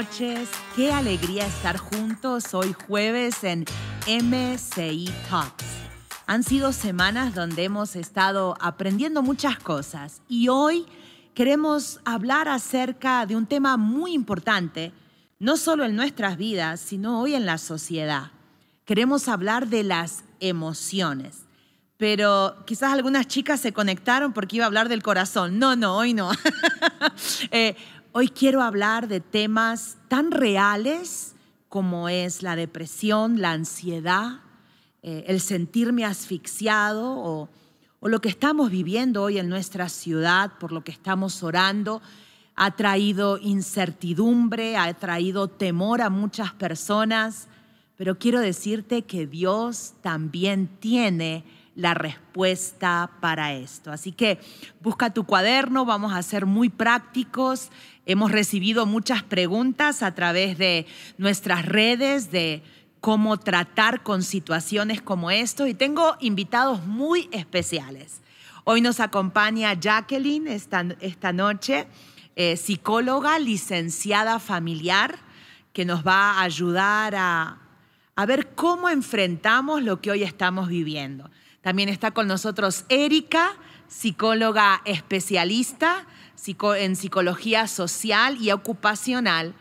Noches, qué alegría estar juntos hoy jueves en MCI Talks. Han sido semanas donde hemos estado aprendiendo muchas cosas y hoy queremos hablar acerca de un tema muy importante, no solo en nuestras vidas, sino hoy en la sociedad. Queremos hablar de las emociones. Pero quizás algunas chicas se conectaron porque iba a hablar del corazón. No, no, hoy no. Eh, Hoy quiero hablar de temas tan reales como es la depresión, la ansiedad, eh, el sentirme asfixiado o, o lo que estamos viviendo hoy en nuestra ciudad, por lo que estamos orando, ha traído incertidumbre, ha traído temor a muchas personas, pero quiero decirte que Dios también tiene la respuesta para esto. Así que busca tu cuaderno, vamos a ser muy prácticos. Hemos recibido muchas preguntas a través de nuestras redes de cómo tratar con situaciones como esto y tengo invitados muy especiales. Hoy nos acompaña Jacqueline esta, esta noche, eh, psicóloga, licenciada familiar, que nos va a ayudar a, a ver cómo enfrentamos lo que hoy estamos viviendo. También está con nosotros Erika, psicóloga especialista en psicología social y ocupacional.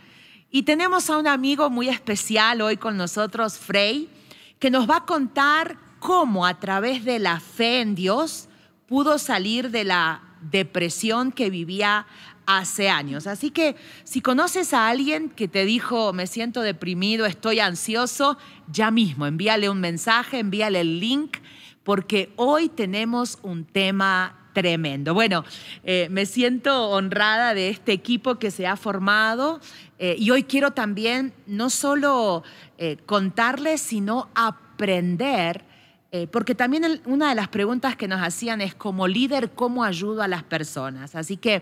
Y tenemos a un amigo muy especial hoy con nosotros, Frey, que nos va a contar cómo a través de la fe en Dios pudo salir de la depresión que vivía hace años. Así que si conoces a alguien que te dijo, me siento deprimido, estoy ansioso, ya mismo envíale un mensaje, envíale el link porque hoy tenemos un tema tremendo. Bueno, eh, me siento honrada de este equipo que se ha formado eh, y hoy quiero también no solo eh, contarles, sino aprender, porque también una de las preguntas que nos hacían es como líder, ¿cómo ayudo a las personas? Así que,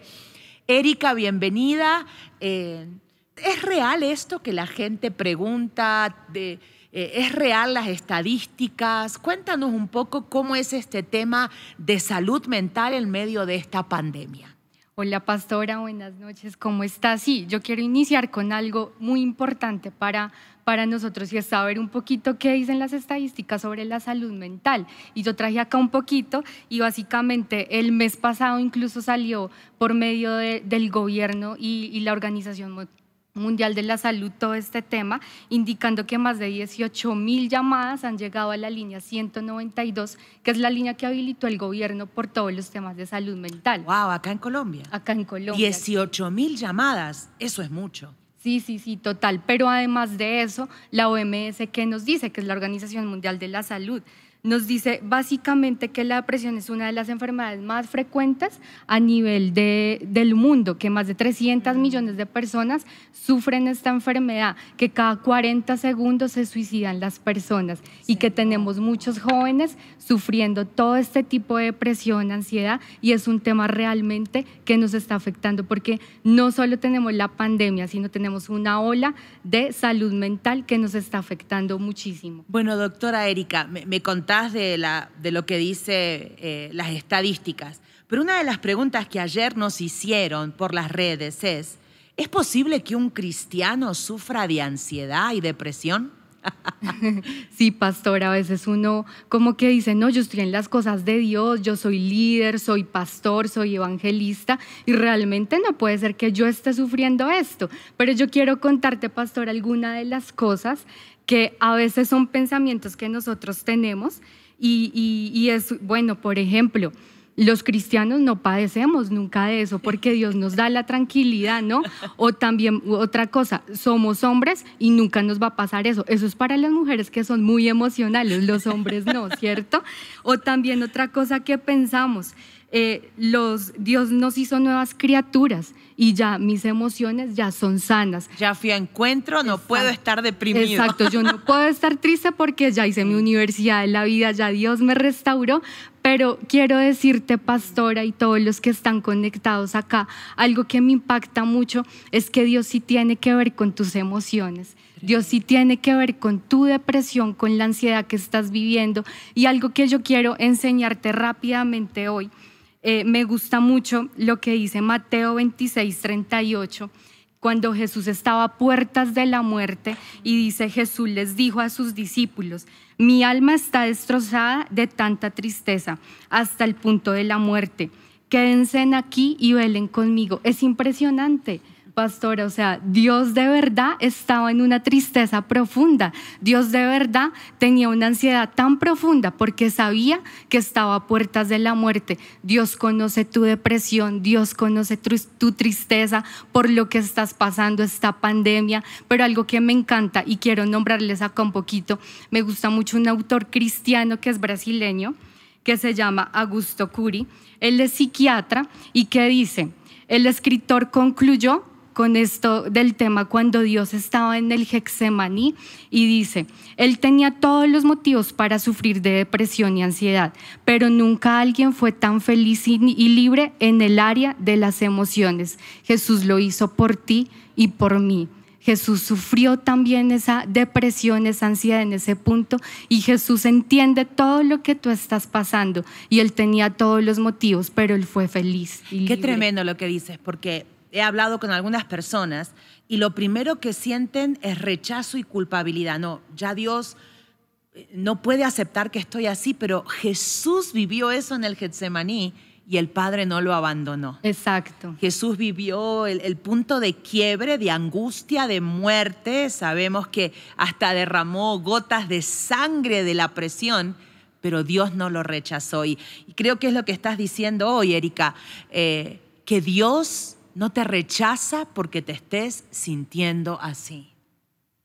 Erika, bienvenida. ¿Es real esto que la gente pregunta de eh, ¿Es real las estadísticas? Cuéntanos un poco cómo es este tema de salud mental en medio de esta pandemia. Hola pastora, buenas noches, ¿cómo estás? Sí, yo quiero iniciar con algo muy importante para, para nosotros y es saber un poquito qué dicen las estadísticas sobre la salud mental. Y yo traje acá un poquito y básicamente el mes pasado incluso salió por medio del gobierno y, y la Organización Mundial de la Salud todo este tema, indicando que más de 18 mil llamadas han llegado a la línea 192, que es la línea que habilitó el gobierno por todos los temas de salud mental. Wow, acá en Colombia. Acá en Colombia. 18 mil llamadas, eso es mucho. Sí, sí, sí, total. Pero además de eso, la OMS, ¿qué nos dice? Que es la Organización Mundial de la Salud nos dice básicamente que la depresión es una de las enfermedades más frecuentes a nivel de, del mundo, que más de 300 millones de personas sufren esta enfermedad, que cada 40 segundos se suicidan las personas y que tenemos muchos jóvenes sufriendo todo este tipo de depresión, ansiedad, y es un tema realmente que nos está afectando porque no solo tenemos la pandemia, sino tenemos una ola de salud mental que nos está afectando muchísimo. Bueno, doctora Erika, me, me de, la, de lo que dice eh, las estadísticas, pero una de las preguntas que ayer nos hicieron por las redes es, ¿es posible que un cristiano sufra de ansiedad y depresión? Sí, pastor, a veces uno como que dice, no, yo estoy en las cosas de Dios, yo soy líder, soy pastor, soy evangelista y realmente no puede ser que yo esté sufriendo esto. Pero yo quiero contarte, pastor, alguna de las cosas que a veces son pensamientos que nosotros tenemos y, es, bueno, por ejemplo, los cristianos no padecemos nunca de eso porque Dios nos da la tranquilidad, ¿no? O también otra cosa, somos hombres y nunca nos va a pasar eso. Eso es para las mujeres que son muy emocionales, los hombres no, ¿cierto? O también otra cosa que pensamos, eh, los, Dios nos hizo nuevas criaturas y ya mis emociones ya son sanas. Ya fui a encuentro, no puedo estar deprimido. Exacto, yo no puedo estar triste porque ya hice mi universidad de la vida, ya Dios me restauró, pero quiero decirte, pastora, y todos los que están conectados acá, algo que me impacta mucho es que Dios sí tiene que ver con tus emociones. Dios sí tiene que ver con tu depresión, con la ansiedad que estás viviendo. Y algo que yo quiero enseñarte rápidamente hoy eh, me gusta mucho lo que dice Mateo 26, 38, cuando Jesús estaba a puertas de la muerte y dice Jesús les dijo a sus discípulos, mi alma está destrozada de tanta tristeza hasta el punto de la muerte. Quédense aquí y velen conmigo. Es impresionante pastora, o sea, Dios de verdad estaba en una tristeza profunda. Dios de verdad tenía una ansiedad tan profunda porque sabía que estaba a puertas de la muerte. Dios conoce tu depresión, Dios conoce tu, tristeza por lo que estás pasando, esta pandemia. Pero algo que me encanta y quiero nombrarles acá un poquito, me gusta mucho un autor cristiano que es brasileño, que se llama Augusto Curi. Él es psiquiatra y que dice, el escritor concluyó con esto del tema cuando Dios estaba en el Hexemaní y dice, Él tenía todos los motivos para sufrir de depresión y ansiedad, pero nunca alguien fue tan feliz y libre en el área de las emociones. Jesús lo hizo por ti y por mí. Jesús sufrió también esa depresión, esa ansiedad en ese punto y Jesús entiende todo lo que tú estás pasando y él tenía todos los motivos, pero él fue feliz. Y Qué tremendo lo que dices, porque he hablado con algunas personas y lo primero que sienten es rechazo y culpabilidad. No, ya Dios eh, no puede aceptar que estoy así, pero Jesús vivió eso en el Getsemaní y el Padre no lo abandonó. Exacto. Jesús vivió el, el, punto de quiebre, de angustia, de muerte. Sabemos que hasta derramó gotas de sangre de la presión, pero Dios no lo rechazó. Y, creo que es lo que estás diciendo hoy, Erika, eh, que Dios no te rechaza porque te estés sintiendo así.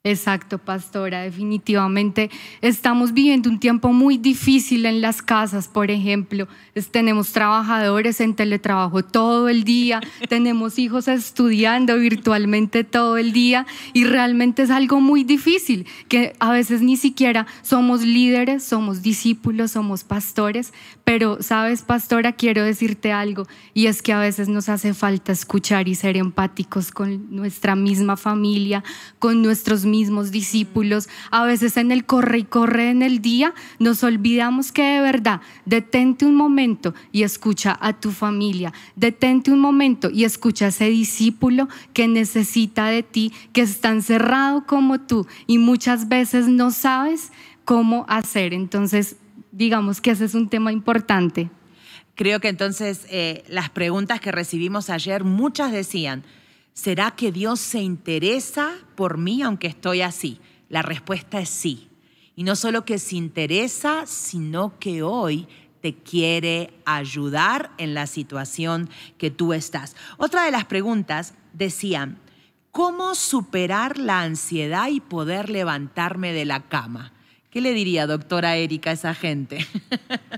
Exacto, pastora, definitivamente estamos viviendo un tiempo muy difícil en las casas, por ejemplo. tenemos trabajadores en teletrabajo todo el día, tenemos hijos estudiando virtualmente todo el día y realmente es algo muy difícil, que a veces ni siquiera somos líderes, somos discípulos, somos pastores, pero sabes, pastora, quiero decirte algo y es que a veces nos hace falta escuchar y ser empáticos con nuestra misma familia, con nuestros mismos discípulos. A veces en el corre y corre en el día nos olvidamos que de verdad, detente un momento y escucha a tu familia, detente un momento y escucha a ese discípulo que necesita de ti, que está encerrado como tú y muchas veces no sabes cómo hacer. Entonces, digamos que ese es un tema importante. Creo que entonces eh, las preguntas que recibimos ayer, muchas decían, ¿Será que Dios se interesa por mí aunque estoy así? La respuesta es sí. Y no solo que se interesa, sino que hoy te quiere ayudar en la situación que tú estás. Otra de las preguntas decían, ¿cómo superar la ansiedad y poder levantarme de la cama? ¿Qué le diría, doctora Erika, a esa gente?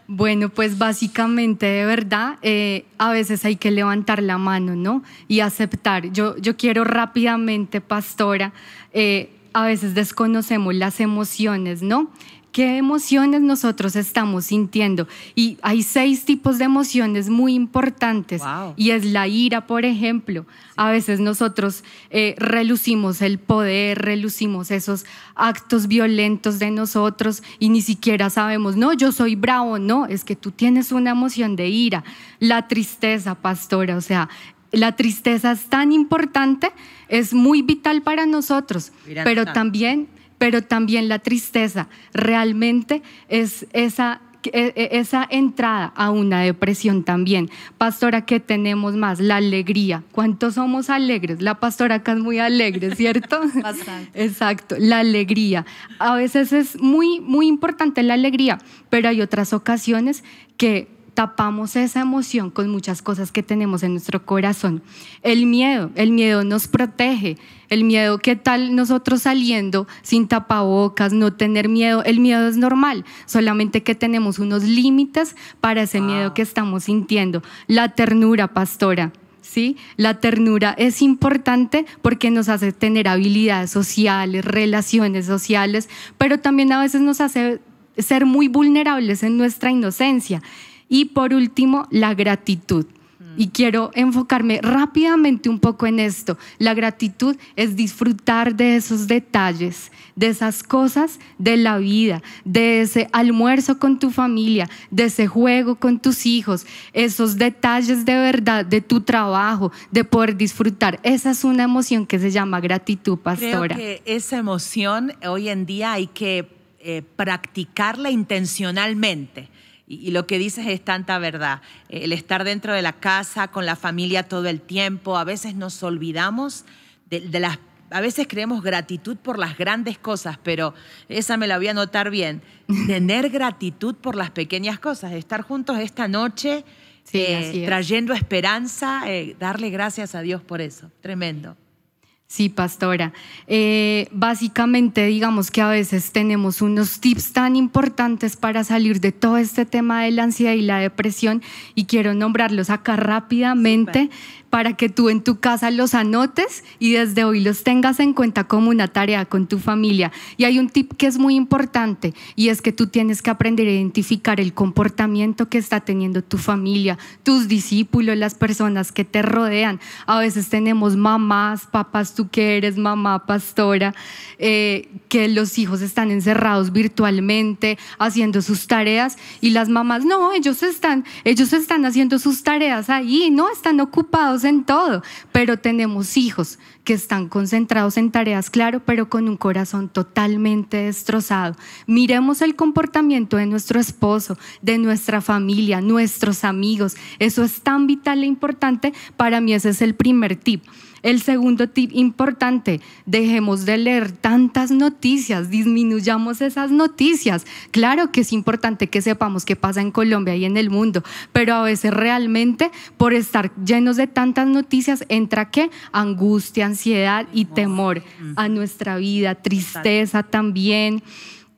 Bueno, pues básicamente, de verdad, eh, a veces hay que levantar la mano, ¿no? Y aceptar. Yo, yo quiero rápidamente, pastora, eh, a veces desconocemos las emociones, ¿no? Qué emociones nosotros estamos sintiendo. Y hay seis tipos de emociones muy importantes. Y es la ira, por ejemplo. A veces nosotros eh, relucimos el poder, relucimos esos actos violentos de nosotros y ni siquiera sabemos, no, yo soy bravo, no, es que tú tienes una emoción de ira. La tristeza, pastora, o sea, la tristeza es tan importante, es muy vital para nosotros, pero también pero también la tristeza realmente es esa e, e, esa entrada a una depresión también. Pastora, ¿qué tenemos más? La alegría. ¿Cuántos somos alegres? La pastora acá es muy alegre, ¿cierto? Bastante. Exacto, la alegría. A veces es muy, muy importante la alegría, pero hay otras ocasiones que tapamos esa emoción con muchas cosas que tenemos en nuestro corazón. El miedo, el miedo nos protege. El miedo, ¿qué tal nosotros saliendo sin tapabocas, no tener miedo? El miedo es normal, solamente que tenemos unos límites para ese miedo que estamos sintiendo. La ternura, pastora. ¿Sí? La ternura es importante porque nos hace tener habilidades sociales, relaciones sociales, pero también a veces nos hace ser muy vulnerables en nuestra inocencia. Y por último, la gratitud. Y quiero enfocarme rápidamente un poco en esto. La gratitud es disfrutar de esos detalles, de esas cosas de la vida, de ese almuerzo con tu familia, de ese juego con tus hijos, esos detalles de verdad de tu trabajo, de poder disfrutar. Esa es una emoción que se llama gratitud, pastora. Creo que esa emoción hoy en día hay que eh, practicarla intencionalmente. Y, lo que dices es tanta verdad. El estar dentro de la casa, con la familia todo el tiempo, a veces nos olvidamos de, de las a veces creemos gratitud por las grandes cosas, pero esa me la voy a notar bien. Tener gratitud por las pequeñas cosas, estar juntos esta noche, eh, trayendo esperanza, eh, darle gracias a Dios por eso. Tremendo. Sí, pastora. Eh, básicamente, digamos que a veces tenemos unos tips tan importantes para salir de todo este tema de la ansiedad y la depresión y quiero nombrarlos acá rápidamente para que tú en tu casa los anotes y desde hoy los tengas en cuenta como una tarea con tu familia. Y hay un tip que es muy importante y es que tú tienes que aprender a identificar el comportamiento que está teniendo tu familia, tus discípulos, las personas que te rodean. A veces tenemos mamás, papás, tú que eres mamá, pastora, eh, que los hijos están encerrados virtualmente haciendo sus tareas y las mamás, no, ellos están, ellos están haciendo sus tareas ahí, no, están ocupados en todo, pero tenemos hijos que están concentrados en tareas, claro, pero con un corazón totalmente destrozado. Miremos el comportamiento de nuestro esposo, de nuestra familia, nuestros amigos. Eso es tan vital e importante. Para mí ese es el primer tip. El segundo tip importante, dejemos de leer tantas noticias, disminuyamos esas noticias. Claro que es importante que sepamos qué pasa en Colombia y en el mundo, pero a veces realmente por estar llenos de tantas noticias entra qué? Angustia, ansiedad y temor a nuestra vida, tristeza también,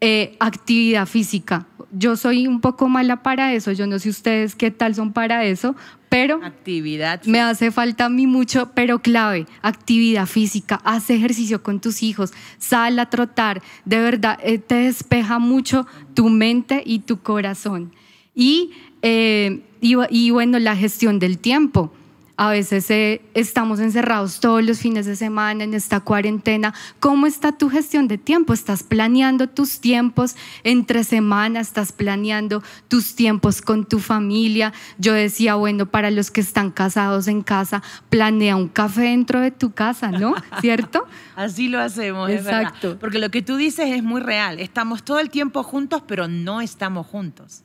eh, actividad física yo soy un poco mala para eso, yo no sé ustedes qué tal son para eso, pero actividad me hace falta a mí mucho, pero clave, actividad física, haz ejercicio con tus hijos, sal a trotar, de verdad eh, te despeja mucho tu mente y tu corazón. y, eh, y bueno, la gestión del tiempo. A veces eh, estamos encerrados todos los fines de semana en esta cuarentena. ¿Cómo está tu gestión de tiempo? ¿Estás planeando tus tiempos entre semana? ¿Estás planeando tus tiempos con tu familia? Yo decía, bueno, para los que están casados en casa, planea un café dentro de tu casa, ¿no? ¿Cierto? Así lo hacemos, Exacto. Porque lo que tú dices es muy real. Estamos todo el tiempo juntos, pero no estamos juntos.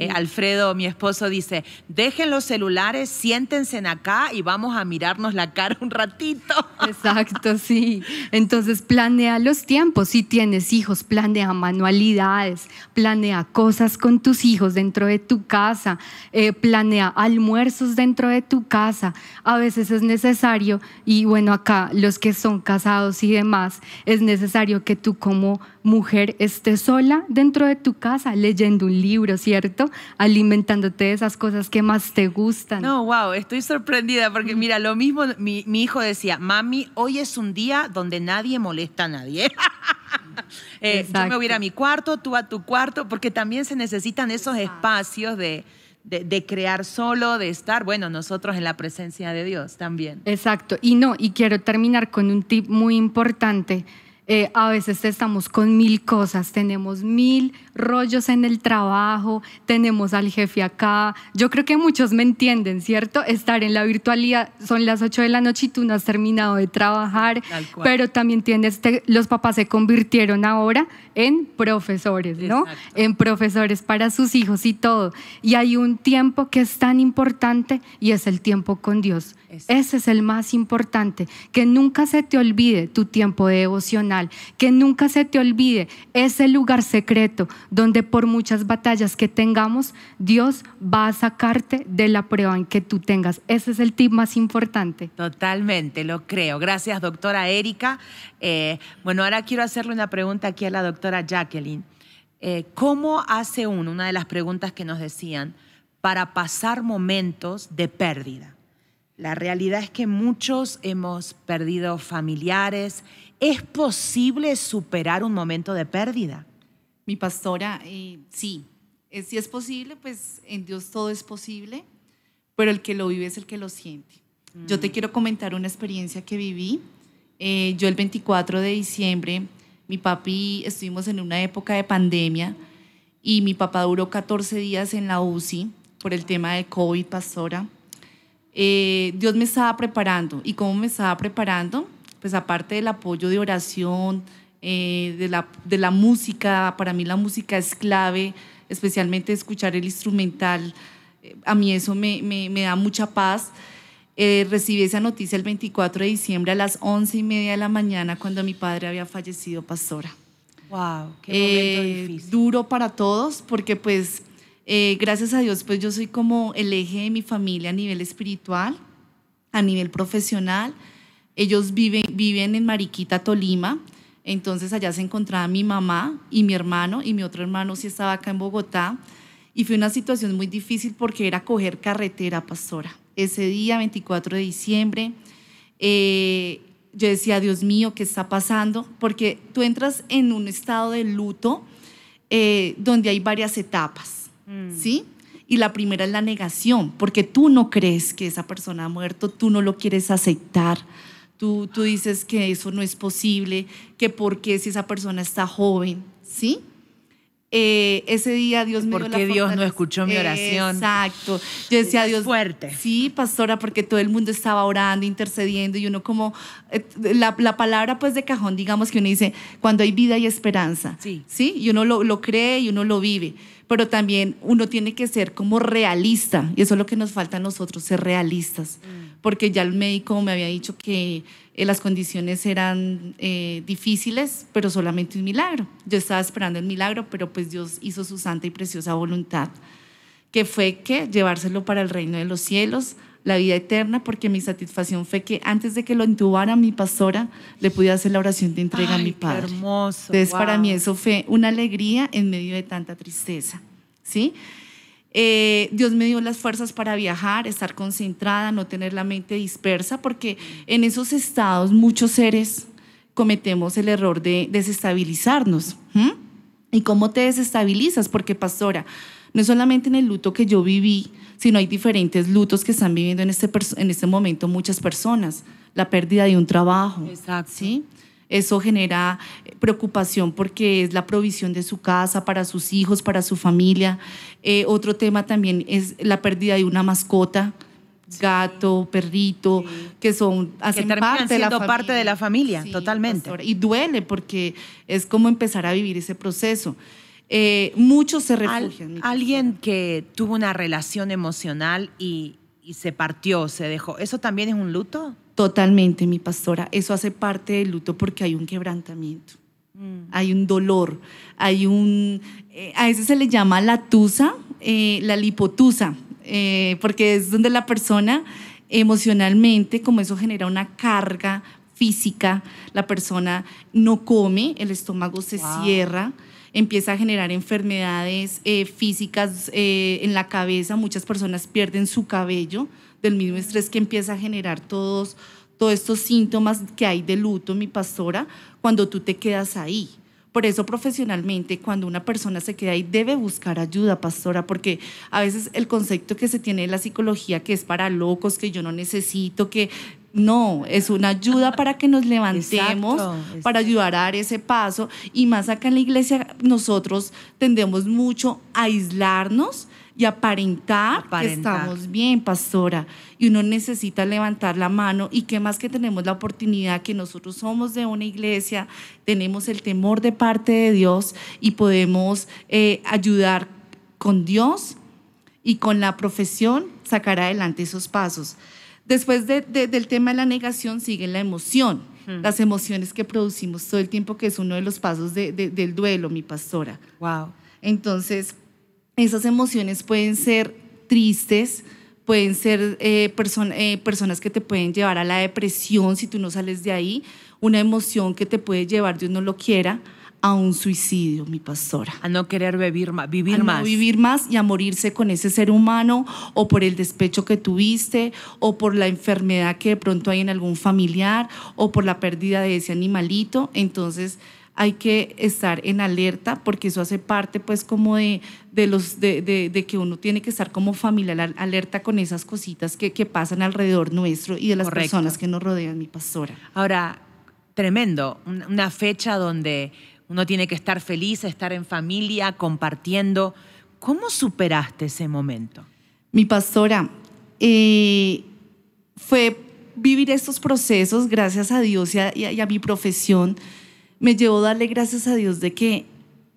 Eh, Alfredo, mi esposo, dice, dejen los celulares, siéntense acá y vamos a mirarnos la cara un ratito. Exacto, sí. Entonces planea los tiempos. Si tienes hijos, planea manualidades, planea cosas con tus hijos dentro de tu casa, eh, planea almuerzos dentro de tu casa. A veces es necesario, y bueno, acá los que son casados y demás, es necesario que tú como mujer estés sola dentro de tu casa leyendo un libro, ¿cierto? alimentándote de esas cosas que más te gustan. No, wow, estoy sorprendida porque mira, lo mismo mi, hijo decía, mami, hoy es un día donde nadie molesta a nadie. eh, yo me voy a ir a mi cuarto, tú a tu cuarto, porque también se necesitan esos espacios de, de, crear solo, de estar, bueno, nosotros en la presencia de Dios también. Exacto. Y no, y quiero terminar con un tip muy importante eh, a veces estamos con mil cosas, tenemos mil rollos en el trabajo, tenemos al jefe acá. Yo creo que muchos me entienden, ¿cierto? Estar en la virtualidad, son las 8 de la noche y tú no has terminado de trabajar, pero también tienes, los papás se convirtieron ahora en profesores, ¿no? En profesores para sus hijos y todo. Y hay un tiempo que es tan importante y es el tiempo con Dios. Ese es el más importante, que nunca se te olvide tu tiempo devocional, que nunca se te olvide ese lugar secreto donde por muchas batallas que tengamos, Dios va a sacarte de la prueba en que tú tengas. Ese es el tip más importante. Totalmente, lo creo. Gracias, doctora Erika. Eh, bueno, ahora quiero hacerle una pregunta aquí a la doctora Jacqueline. Eh, ¿Cómo hace uno, una de las preguntas que nos decían, para pasar momentos de pérdida? La realidad es que muchos hemos perdido familiares. ¿Es posible superar un momento de pérdida? Mi pastora, eh, sí, eh, si es posible, pues en Dios todo es posible. pero el que lo vive es el que lo siente. Yo te quiero comentar una experiencia que viví. Eh, yo el 24 de diciembre, mi papi, estuvimos en una época de pandemia y mi papá duró 14 días en la UCI por el tema de COVID, pastora. Dios me estaba preparando. ¿Y cómo me estaba preparando? Pues aparte del apoyo de oración, eh, de, la, de la música, para mí la música es clave, especialmente escuchar el instrumental, eh, a mí eso me, me, me da mucha paz. recibí esa noticia el 24 de diciembre a las 11 y media de la mañana cuando mi padre había fallecido, pastora. Wow, qué momento difícil. Duro para todos porque pues eh, gracias a Dios, pues yo soy como el eje de mi familia a nivel espiritual, a nivel profesional. Ellos viven, viven en Mariquita, Tolima. Entonces allá se encontraba mi mamá y mi hermano, y mi otro hermano sí estaba acá en Bogotá. Y fue una situación muy difícil porque era coger carretera, pastora. Ese día, 24 de diciembre, eh, yo decía, Dios mío, ¿qué está pasando? Porque tú entras en un estado de luto eh, donde hay varias etapas. Mm. ¿sí? Y la primera es la negación, porque tú no crees que esa persona ha muerto, tú no lo quieres aceptar, tú, tú dices que eso no es posible, que por qué si esa persona está joven, ¿sí? Eh, ese día Dios me porque Dios no escuchó mi oración. Exacto. Yo decía, Dios. Fuerte. Sí, pastora, porque todo el mundo estaba orando, intercediendo, y uno como. Eh, la, la, palabra, pues, de cajón, digamos que uno dice, cuando hay vida y esperanza. Sí. Sí, y uno lo, lo cree y uno lo vive pero también uno tiene que ser como realista, y eso es lo que nos falta a nosotros, ser realistas, mm. porque ya el médico me había dicho que eh, las condiciones eran eh, difíciles, pero solamente un milagro. Yo estaba esperando el milagro, pero pues Dios hizo su santa y preciosa voluntad, que fue que llevárselo para el reino de los cielos, la vida eterna, porque mi satisfacción fue que antes de que lo intubara mi pastora, le pude hacer la oración de entrega a mi padre. Qué hermoso. Entonces, para mí eso fue una alegría en medio de tanta tristeza. ¿Sí? Eh, Dios me dio las fuerzas para viajar, estar concentrada, no tener la mente dispersa, porque en esos estados muchos seres cometemos el error de desestabilizarnos. ¿Y cómo te desestabilizas? Porque, pastora, no es solamente en el luto que yo viví, sino hay diferentes lutos que están viviendo en este, en este momento muchas personas. La pérdida de un trabajo. Exacto. ¿sí? Eso genera preocupación porque es la provisión de su casa para sus hijos, para su familia. Eh, otro tema también es la pérdida de una mascota gato, perrito, que son hacen que parte, de la parte de la familia, totalmente. y duele porque es como empezar a vivir ese proceso. Eh, muchos se refugian. alguien que tuvo una relación emocional y, se partió, se dejó, ¿eso también es un luto? Totalmente, mi pastora. Eso hace parte del luto porque hay un quebrantamiento, mm. hay un dolor, hay un... Eh, a eso se le llama la tusa, eh, la lipotusa, porque es donde la persona emocionalmente, como eso genera una carga física, la persona no come, el estómago se cierra empieza a generar enfermedades eh, físicas eh, en la cabeza, muchas personas pierden su cabello del mismo estrés que empieza a generar todos, todos estos síntomas que hay de luto, mi pastora, cuando tú te quedas ahí. Por eso profesionalmente, cuando una persona se queda ahí, debe buscar ayuda, pastora, porque a veces el concepto que se tiene de la psicología, que es para locos, que yo no necesito, que no, es una ayuda para que nos levantemos, para ayudar a dar ese paso. Y más acá en la iglesia, nosotros tendemos mucho a aislarnos y aparentar, que estamos bien, pastora. Y uno necesita levantar la mano. Y qué más que tenemos la oportunidad que nosotros somos de una iglesia, tenemos el temor de parte de Dios y podemos eh, ayudar con Dios y con la profesión sacar adelante esos pasos. Después del tema de la negación sigue la emoción, hmm. las emociones que producimos todo el tiempo, que es uno de los pasos del duelo, mi pastora. Wow. Entonces, esas emociones pueden ser tristes, pueden ser eh, eh, personas que te pueden llevar a la depresión si tú no sales de ahí, una emoción que te puede llevar, Dios no lo quiera, a un suicidio, mi pastora. A no querer vivir, vivir más. vivir más y a morirse con ese ser humano o por el despecho que tuviste o por la enfermedad que de pronto hay en algún familiar o por la pérdida de ese animalito. Entonces hay que estar en alerta porque eso hace parte pues como de, de los, de, de, que uno tiene que estar como familiar alerta con esas cositas que, que pasan alrededor nuestro y de las personas que nos rodean, mi pastora. Ahora, tremendo, una fecha donde uno tiene que estar feliz, estar en familia, compartiendo. ¿Cómo superaste ese momento? Mi pastora, eh, fue vivir estos procesos, gracias a Dios y a, mi profesión, me llevó a darle gracias a Dios de que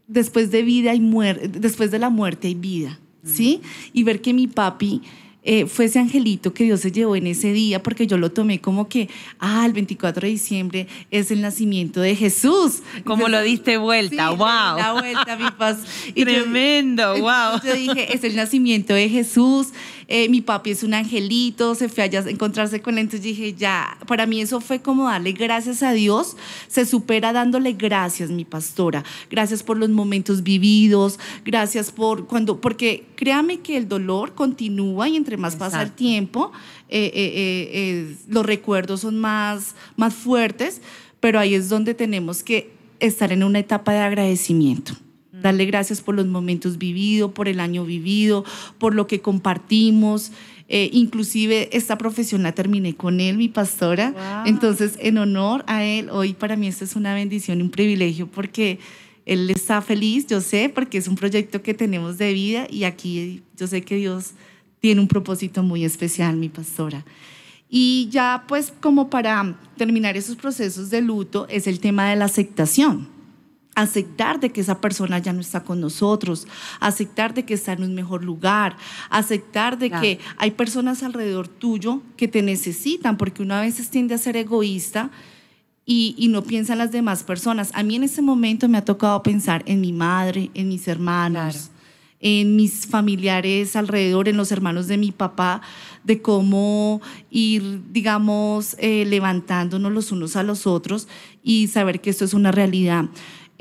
después de vida y muerte, después de la muerte hay vida, ¿sí? Y ver que mi papi eh, fue ese angelito que Dios se llevó en ese día, porque yo lo tomé como que, ah, el 24 de diciembre es el nacimiento de Jesús. Como lo diste vuelta, wow. La vuelta, mi paz. Tremendo, wow. Yo dije, es el nacimiento de Jesús. Eh, mi papi es un angelito, se fue allá a encontrarse con él, entonces dije, ya, para mí eso fue como darle gracias a Dios, se supera dándole gracias, mi pastora, gracias por los momentos vividos, gracias por cuando, porque créame que el dolor continúa y entre más pasa el tiempo, eh, eh, los recuerdos son más, más fuertes, pero ahí es donde tenemos que estar en una etapa de agradecimiento darle gracias por los momentos vividos, por el año vivido, por lo que compartimos. Eh, inclusive esta profesión la terminé con él, mi pastora. Entonces, en honor a él, hoy para mí esto es una bendición un privilegio porque él está feliz, yo sé, porque es un proyecto que tenemos de vida y aquí yo sé que Dios tiene un propósito muy especial, mi pastora. Y ya pues como para terminar esos procesos de luto es el tema de la aceptación aceptar de que esa persona ya no está con nosotros, aceptar de que está en un mejor lugar, aceptar de que hay personas alrededor tuyo que te necesitan, porque uno a veces tiende a ser egoísta y, no piensa en las demás personas. A mí en ese momento me ha tocado pensar en mi madre, en mis hermanos. en mis familiares alrededor, en los hermanos de mi papá, de cómo ir, digamos, eh, levantándonos los unos a los otros y saber que esto es una realidad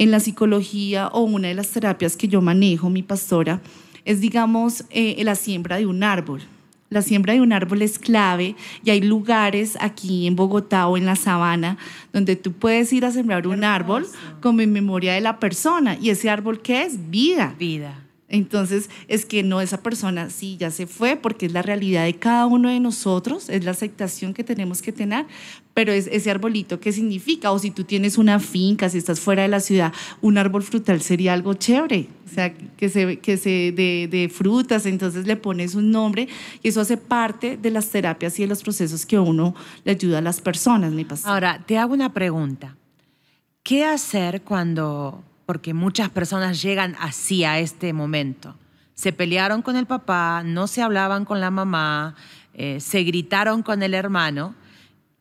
en la psicología o una de las terapias que yo manejo, mi pastora, es, digamos, eh, la siembra de un árbol. La siembra de un árbol es clave y hay lugares aquí en Bogotá o en la sabana donde tú puedes ir a sembrar un árbol como en memoria de la persona. ¿Y ese árbol qué es? Vida. Vida. Entonces, es que no, esa persona sí ya se fue porque es la realidad de cada uno de nosotros, es la aceptación que tenemos que tener, pero es ese arbolito, ¿qué significa? O si tú tienes una finca, si estás fuera de la ciudad, un árbol frutal sería algo chévere, o sea, que se, que se de, de frutas, entonces le pones un nombre y eso hace parte de las terapias y de los procesos que uno le ayuda a las personas, mi pastor. Ahora, te hago una pregunta. ¿Qué hacer cuando porque muchas personas llegan así a este momento. Se pelearon con el papá, no se hablaban con la mamá, eh, se gritaron con el hermano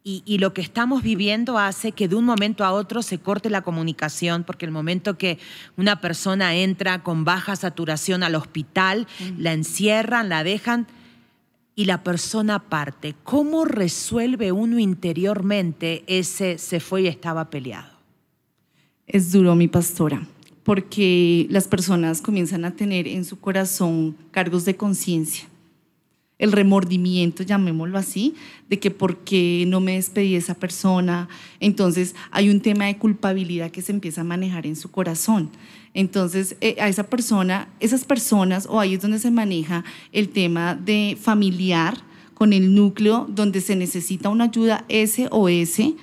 y, lo que estamos viviendo hace que de un momento a otro se corte la comunicación, porque el momento que una persona entra con baja saturación al hospital, la encierran, la dejan y la persona parte. ¿Cómo resuelve uno interiormente ese se fue y estaba peleado? Es duro, mi pastora, porque las personas comienzan a tener en su corazón cargos de conciencia. El remordimiento, llamémoslo así, de que por qué no me despedí de esa persona. Entonces hay un tema de culpabilidad que se empieza a manejar en su corazón. Entonces, eh, a esa persona, esas personas, o ahí es donde se maneja el tema de familiar con el núcleo, donde se necesita una ayuda SOS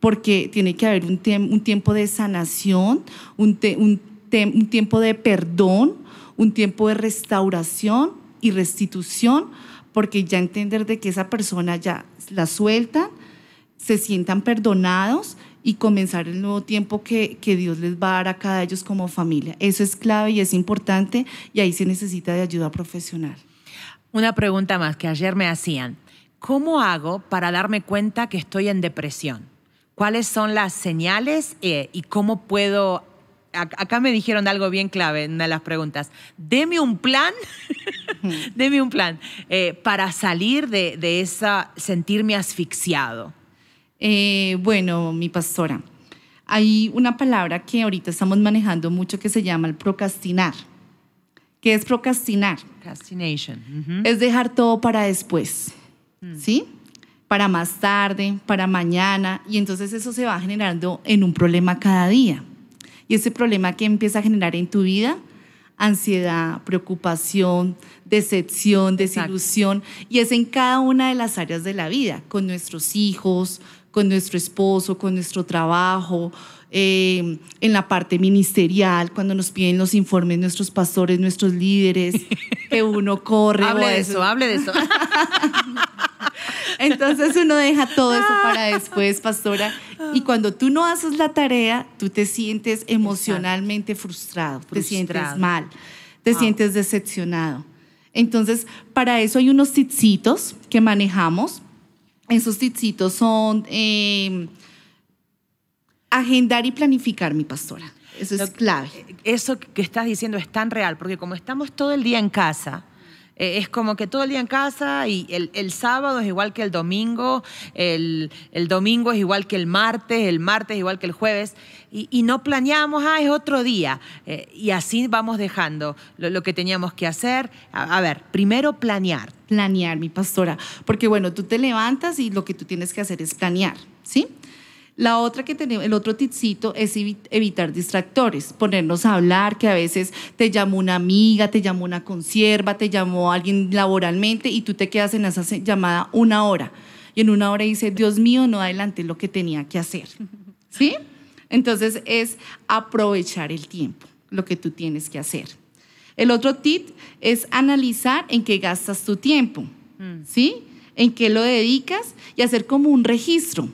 porque tiene que haber un, un tiempo de sanación, un, un, un tiempo de perdón, un tiempo de restauración y restitución, porque ya entender de que esa persona ya la suelta, se sientan perdonados y comenzar el nuevo tiempo que, que, Dios les va a dar a cada ellos como familia. Eso es clave y es importante y ahí se necesita de ayuda profesional. Una pregunta más que ayer me hacían. ¿Cómo hago para darme cuenta que estoy en depresión? cuáles son las señales eh, y cómo puedo... Acá me dijeron algo bien clave en una de las preguntas. Deme un plan, deme un plan eh, para salir de, de, esa, sentirme asfixiado. Eh, bueno, mi pastora, hay una palabra que ahorita estamos manejando mucho que se llama el procrastinar. ¿Qué es procrastinar? Procrastination. Es dejar todo para después. Mm. ¿Sí? para más tarde, para mañana, y entonces eso se va generando en un problema cada día. Y ese problema que empieza a generar en tu vida, ansiedad, preocupación, decepción, desilusión, y es en cada una de las áreas de la vida, con nuestros hijos, con nuestro esposo, con nuestro trabajo, eh, en la parte ministerial, cuando nos piden los informes nuestros pastores, nuestros líderes, que uno corre. hable de eso, hable de eso. Entonces uno deja todo eso para después, pastora. Y cuando tú no haces la tarea, tú te sientes emocionalmente frustrado, te sientes mal, te sientes decepcionado. Entonces, para eso hay unos tipsitos que manejamos. Esos tipsitos son eh, agendar y planificar, mi pastora. Eso es clave. Eso que estás diciendo es tan real, porque como estamos todo el día en casa, eh, es como que todo el día en casa y el, sábado es igual que el domingo, el, domingo es igual que el martes, el martes es igual que el jueves y, no planeamos, ah, es otro día. Eh, y así vamos dejando lo, que teníamos que hacer. a, ver, primero planear. Planear, mi pastora, porque bueno, tú te levantas y lo que tú tienes que hacer es planear, ¿sí? La otra que tenemos, el otro tipcito es evitar distractores, ponernos a hablar, que a veces te llamó una amiga, te llamó una consierva, te llamó alguien laboralmente y tú te quedas en esa llamada una hora. Y en una hora dice, Dios mío, no adelanté lo que tenía que hacer. ¿Sí? Entonces es aprovechar el tiempo, lo que tú tienes que hacer. El otro tip es analizar en qué gastas tu tiempo, mm. ¿sí? En qué lo dedicas y hacer como un registro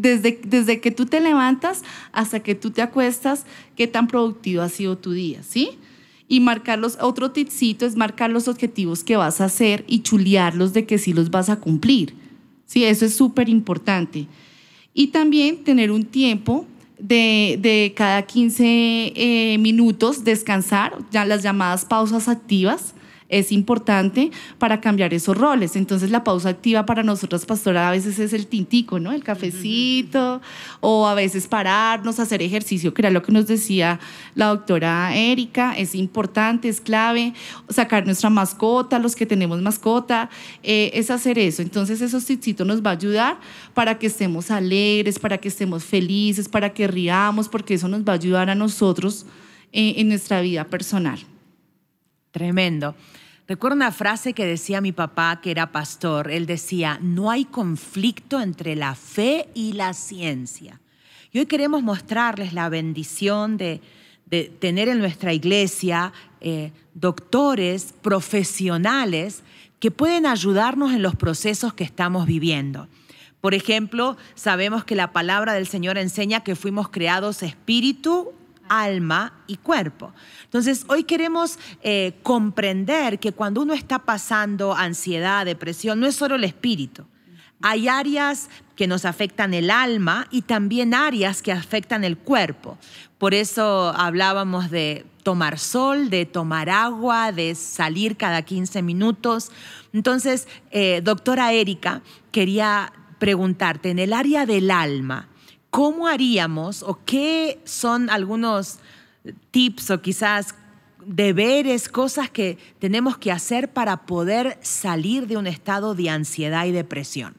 desde, desde que tú te levantas hasta que tú te acuestas, qué tan productivo ha sido tu día, ¿sí? Y marcar los, otro tipcito es marcar los objetivos que vas a hacer y chulearlos de que sí los vas a cumplir. Sí, eso es súper importante. Y también tener un tiempo de, de cada 15 eh, minutos descansar, ya las llamadas pausas activas, es importante para cambiar esos roles. Entonces la pausa activa para nosotras, pastora, a veces es el tintico, ¿no? El cafecito, o a veces pararnos, hacer ejercicio, que era lo que nos decía la doctora Erika, es importante, es clave, sacar nuestra mascota, los que tenemos mascota, eh, es hacer eso. Entonces esos tipsitos nos va a ayudar para que estemos alegres, para que estemos felices, para que riamos, porque eso nos va a ayudar a nosotros eh, en nuestra vida personal. Tremendo. Recuerdo una frase que decía mi papá, que era pastor. Él decía, no hay conflicto entre la fe y la ciencia. Y hoy queremos mostrarles la bendición de, tener en nuestra iglesia eh, doctores profesionales que pueden ayudarnos en los procesos que estamos viviendo. Por ejemplo, sabemos que la palabra del Señor enseña que fuimos creados espíritu, alma y cuerpo. Entonces, hoy queremos eh, comprender que cuando uno está pasando ansiedad, depresión, no es solo el espíritu. Hay áreas que nos afectan el alma y también áreas que afectan el cuerpo. Por eso hablábamos de tomar sol, de tomar agua, de salir cada 15 minutos. Entonces, eh, doctora Erika, quería preguntarte, en el área del alma, ¿cómo haríamos o qué son algunos tips o quizás deberes, cosas que tenemos que hacer para poder salir de un estado de ansiedad y depresión?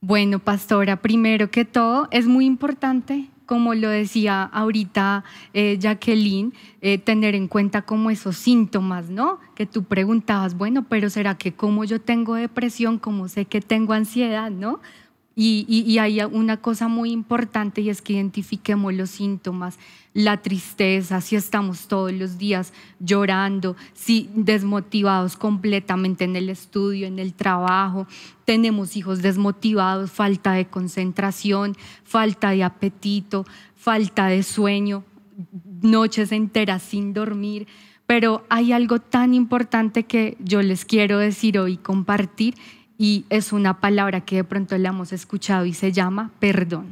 Bueno, pastora, primero que todo, es muy importante, como lo decía ahorita eh, Jacqueline, eh, tener en cuenta como esos síntomas, ¿no? Que tú preguntabas, bueno, pero ¿será que como yo tengo depresión, como sé que tengo ansiedad, ¿no? Y, hay una cosa muy importante y es que identifiquemos los síntomas, la tristeza, si estamos todos los días llorando, si desmotivados completamente en el estudio, en el trabajo, tenemos hijos desmotivados, falta de concentración, falta de apetito, falta de sueño, noches enteras sin dormir. Pero hay algo tan importante que yo les quiero decir hoy, compartir, y es una palabra que de pronto le hemos escuchado y se llama perdón.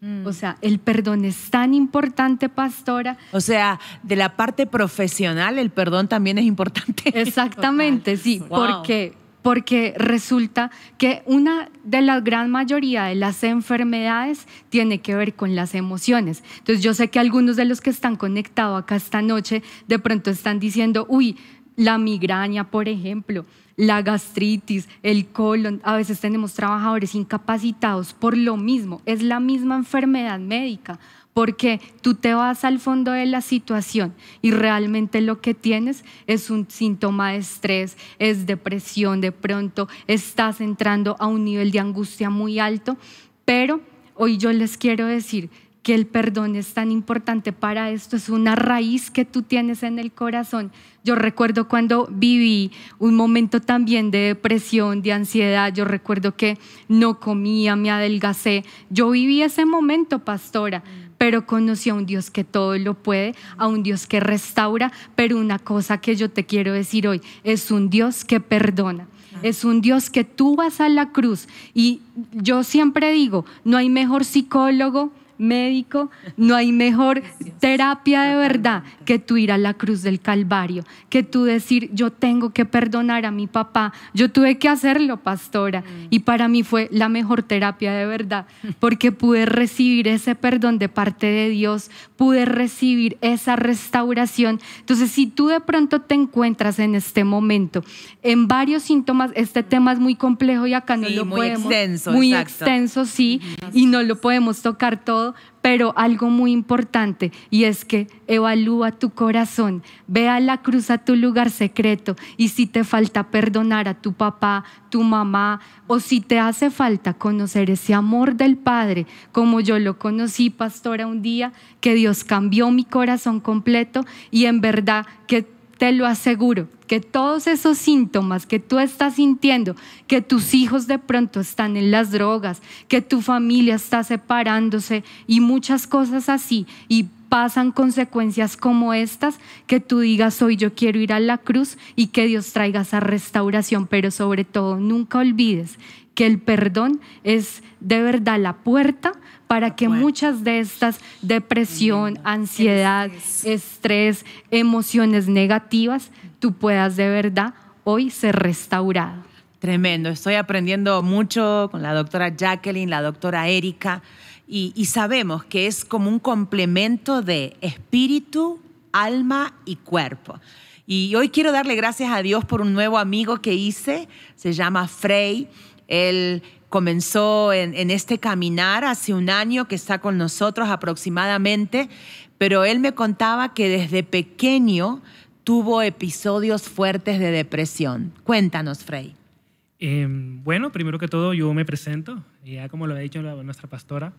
Mm. O sea, el perdón es tan importante, pastora. O sea, de la parte profesional, el perdón también es importante. Exactamente, sí, porque porque resulta que una de la gran mayoría de las enfermedades tiene que ver con las emociones. Entonces yo sé que algunos de los que están conectados acá esta noche de pronto están diciendo, uy, la migraña, por ejemplo, la gastritis, el colon. A veces tenemos trabajadores incapacitados por lo mismo. Es la misma enfermedad médica porque tú te vas al fondo de la situación y realmente lo que tienes es un síntoma de estrés, es depresión de pronto, estás entrando a un nivel de angustia muy alto, pero hoy yo les quiero decir que el perdón es tan importante para esto, es una raíz que tú tienes en el corazón. Yo recuerdo cuando viví un momento también de depresión, de ansiedad, yo recuerdo que no comía, me adelgacé. Yo viví ese momento, pastora, pero conocí a un Dios que todo lo puede, a un Dios que restaura, pero una cosa que yo te quiero decir hoy, es un Dios que perdona. Es un Dios que tú vas a la cruz y yo siempre digo, no hay mejor psicólogo, médico, no hay mejor terapia de verdad que tú ir a la cruz del Calvario, que tú decir, yo tengo que perdonar a mi papá, yo tuve que hacerlo, pastora, y para mí fue la mejor terapia de verdad, porque pude recibir ese perdón de parte de Dios, pude recibir esa restauración. Entonces, si tú de pronto te encuentras en este momento en varios síntomas, este tema es muy complejo y acá no lo muy podemos, extenso, muy exacto. extenso, sí, y no lo podemos tocar todo, pero algo muy importante y es que evalúa tu corazón, ve a la cruz a tu lugar secreto y si te falta perdonar a tu papá, tu mamá o si te hace falta conocer ese amor del Padre, como yo lo conocí, pastora, un día que Dios cambió mi corazón completo y en verdad que te lo aseguro, que todos esos síntomas que tú estás sintiendo, que tus hijos de pronto están en las drogas, que tu familia está separándose y muchas cosas así, y pasan consecuencias como estas, que tú digas hoy yo quiero ir a la cruz y que Dios traiga esa restauración, pero sobre todo nunca olvides que el perdón es de verdad la puerta para que muchas de estas depresión, ansiedad, estrés, emociones negativas, tú puedas de verdad hoy ser restaurado. Tremendo, estoy aprendiendo mucho con la doctora Jacqueline, la doctora Erika, y, y sabemos que es como un complemento de espíritu, alma y cuerpo. Y hoy quiero darle gracias a Dios por un nuevo amigo que hice, se llama Frey. Él comenzó en, este caminar hace un año que está con nosotros aproximadamente, pero él me contaba que desde pequeño tuvo episodios fuertes de depresión. Cuéntanos, Frey. Eh, bueno, primero que todo yo me presento, ya como lo ha dicho la- nuestra pastora,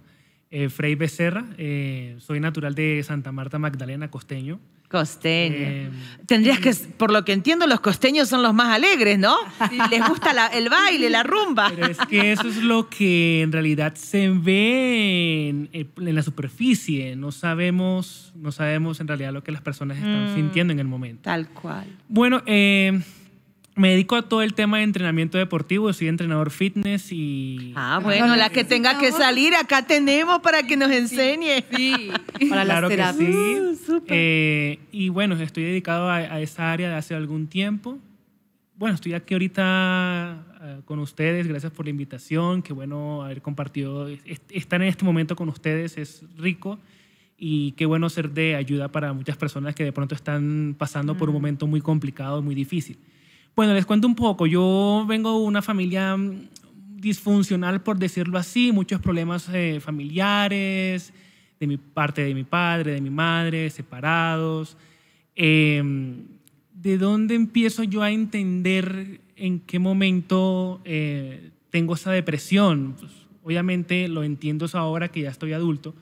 eh, Frey Becerra, eh, soy natural de Santa Marta Magdalena, costeño. Costeño. Eh, Tendrías que, por lo que entiendo, los costeños son los más alegres, ¿no? Les gusta la- el baile, la rumba. Pero es que eso es lo que en realidad se ve en, en la superficie, no sabemos, no sabemos en realidad lo que las personas están Mm. sintiendo en el momento. Tal cual. Bueno, eh, me dedico a todo el tema de entrenamiento deportivo, soy entrenador fitness y... Ah, bueno, la que tenga que salir, acá tenemos para que nos enseñe. Para las claro que terapias. sí. Uh, súper. Eh, y bueno, estoy dedicado a, a esa área de hace algún tiempo. Bueno, estoy aquí ahorita eh, con ustedes, gracias por la invitación, qué bueno haber compartido, est- estar en este momento con ustedes es rico y qué bueno ser de ayuda para muchas personas que de pronto están pasando por un momento muy complicado, muy difícil. Bueno, les cuento un poco, yo vengo de una familia mm, disfuncional, por decirlo así, muchos problemas eh, familiares, de mi parte de mi padre, de mi madre, separados. Eh, ¿De dónde empiezo yo a entender en qué momento eh, tengo esa depresión? Pues, obviamente lo entiendo ahora que ya estoy adulto.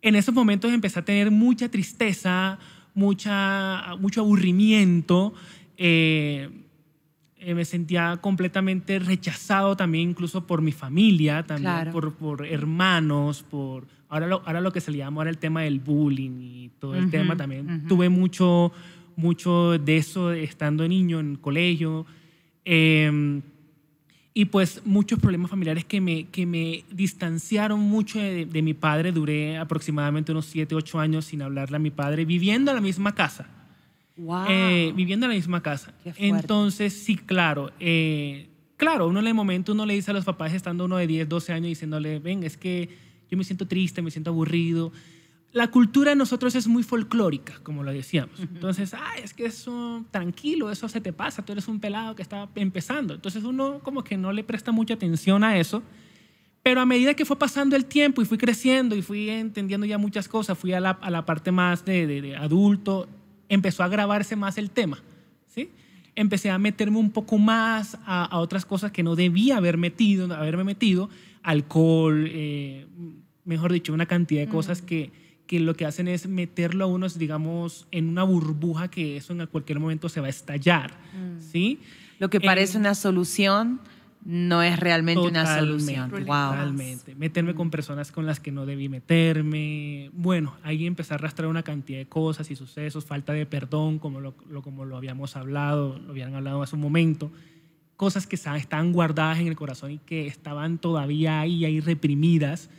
En esos momentos empecé a tener mucha tristeza, mucha, mucho aburrimiento. eh, eh, me sentía completamente rechazado también incluso por mi familia, también Claro. por, por hermanos, por ahora lo, ahora lo que se le llama ahora el tema del bullying y todo el tema también. Tuve mucho, mucho de eso estando niño en el colegio. Eh, y pues muchos problemas familiares que me, que me distanciaron mucho de, de mi padre. Duré aproximadamente unos 7, 8 años sin hablarle a mi padre, viviendo en la misma casa. Wow. Eh, viviendo en la misma casa. Entonces, sí, claro. eh, claro, uno en el momento uno le dice a los papás, estando uno de 10, 12 años, diciéndole, ven, es que yo me siento triste, me siento aburrido. la cultura de nosotros es muy folclórica, como lo decíamos. Entonces, ah, es que eso, tranquilo, eso se te pasa, tú eres un pelado que está empezando. Entonces uno como que no le presta mucha atención a eso. Pero a medida que fue pasando el tiempo y fui creciendo y fui entendiendo ya muchas cosas, fui a la, a la parte más de, de, adulto, empezó a grabarse más el tema. ¿sí? Empecé a meterme un poco más a, a otras cosas que no debía haber metido, haberme metido, alcohol, eh, mejor dicho, una cantidad de cosas que, que lo que hacen es meterlo a unos, digamos, en una burbuja que eso en cualquier momento se va a estallar. ¿sí? Lo que parece una solución no es realmente una solución. Wow. Totalmente. Meterme con personas con las que no debí meterme. Bueno, ahí empecé a arrastrar una cantidad de cosas y sucesos, falta de perdón, como lo, como lo habíamos hablado, lo habían hablado hace un momento. Cosas que estaban guardadas en el corazón y que estaban todavía ahí, ahí reprimidas.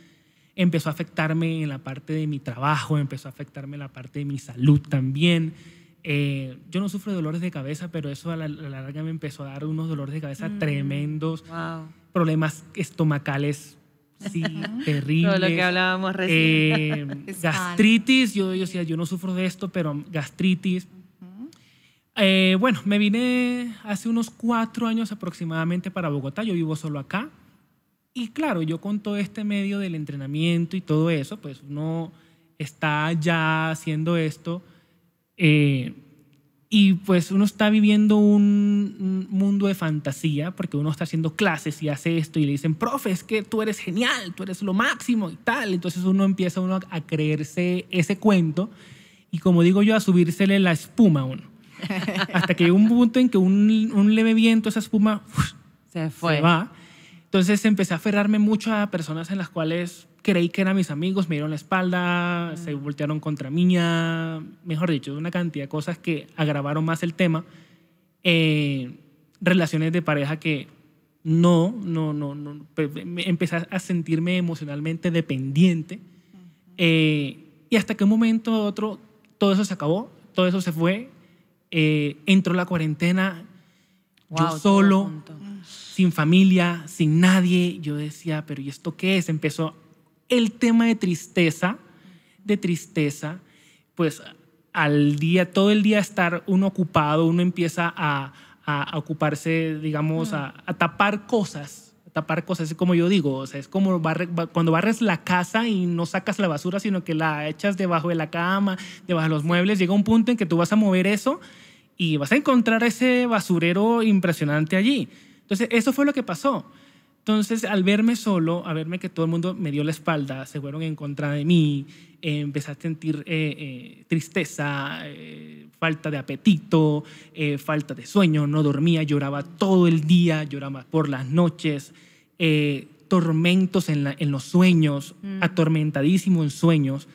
Empezó a afectarme en la parte de mi trabajo, empezó a afectarme en la parte de mi salud también eh, yo no sufro de dolores de cabeza, pero eso a la, larga me empezó a dar unos dolores de cabeza mm, tremendos, problemas estomacales, sí, terribles. Todo lo que hablábamos recién. Eh, gastritis, yo, yo decía, yo no sufro de esto, pero gastritis. Eh, bueno, me vine hace unos cuatro años aproximadamente para Bogotá, yo vivo solo acá. Y claro, yo con todo este medio del entrenamiento y todo eso, pues uno está ya haciendo esto eh, y pues uno está viviendo un mundo de fantasía porque uno está haciendo clases y hace esto y le dicen, profe, es que tú eres genial, tú eres lo máximo y tal. Entonces uno empieza uno a creerse ese cuento y como digo yo, a subírsele la espuma a uno. Hasta que llega un punto en que un, un leve viento, esa espuma se, fue. se va. Entonces empecé a aferrarme mucho a personas en las cuales creí que eran mis amigos, me dieron la espalda, se voltearon contra mí, mejor dicho, una cantidad de cosas que agravaron más el tema. Eh, relaciones de pareja que no, no, no, no, empecé a sentirme emocionalmente dependiente. Eh, y hasta que un momento u otro todo eso se acabó, todo eso se fue, eh, entró la cuarentena, yo solo, sin familia, sin nadie, yo decía, pero ¿y esto qué es? Empezó el tema de tristeza, de tristeza, pues al día, todo el día estar uno ocupado, uno empieza a, ocuparse, digamos, a, tapar cosas, a tapar cosas, es como yo digo, o sea, es como cuando barres la casa y no sacas la basura, sino que la echas debajo de la cama, debajo de los muebles, llega un punto en que tú vas a mover eso y vas a encontrar ese basurero impresionante allí. Entonces, eso fue lo que pasó. Entonces, al verme solo, a verme que todo el mundo me dio la espalda, se fueron en contra de mí, eh, empecé a sentir eh, eh, tristeza, falta de apetito, falta de sueño, no dormía, lloraba todo el día, lloraba por las noches, tormentos en, en, los sueños, mm. atormentadísimo en sueños.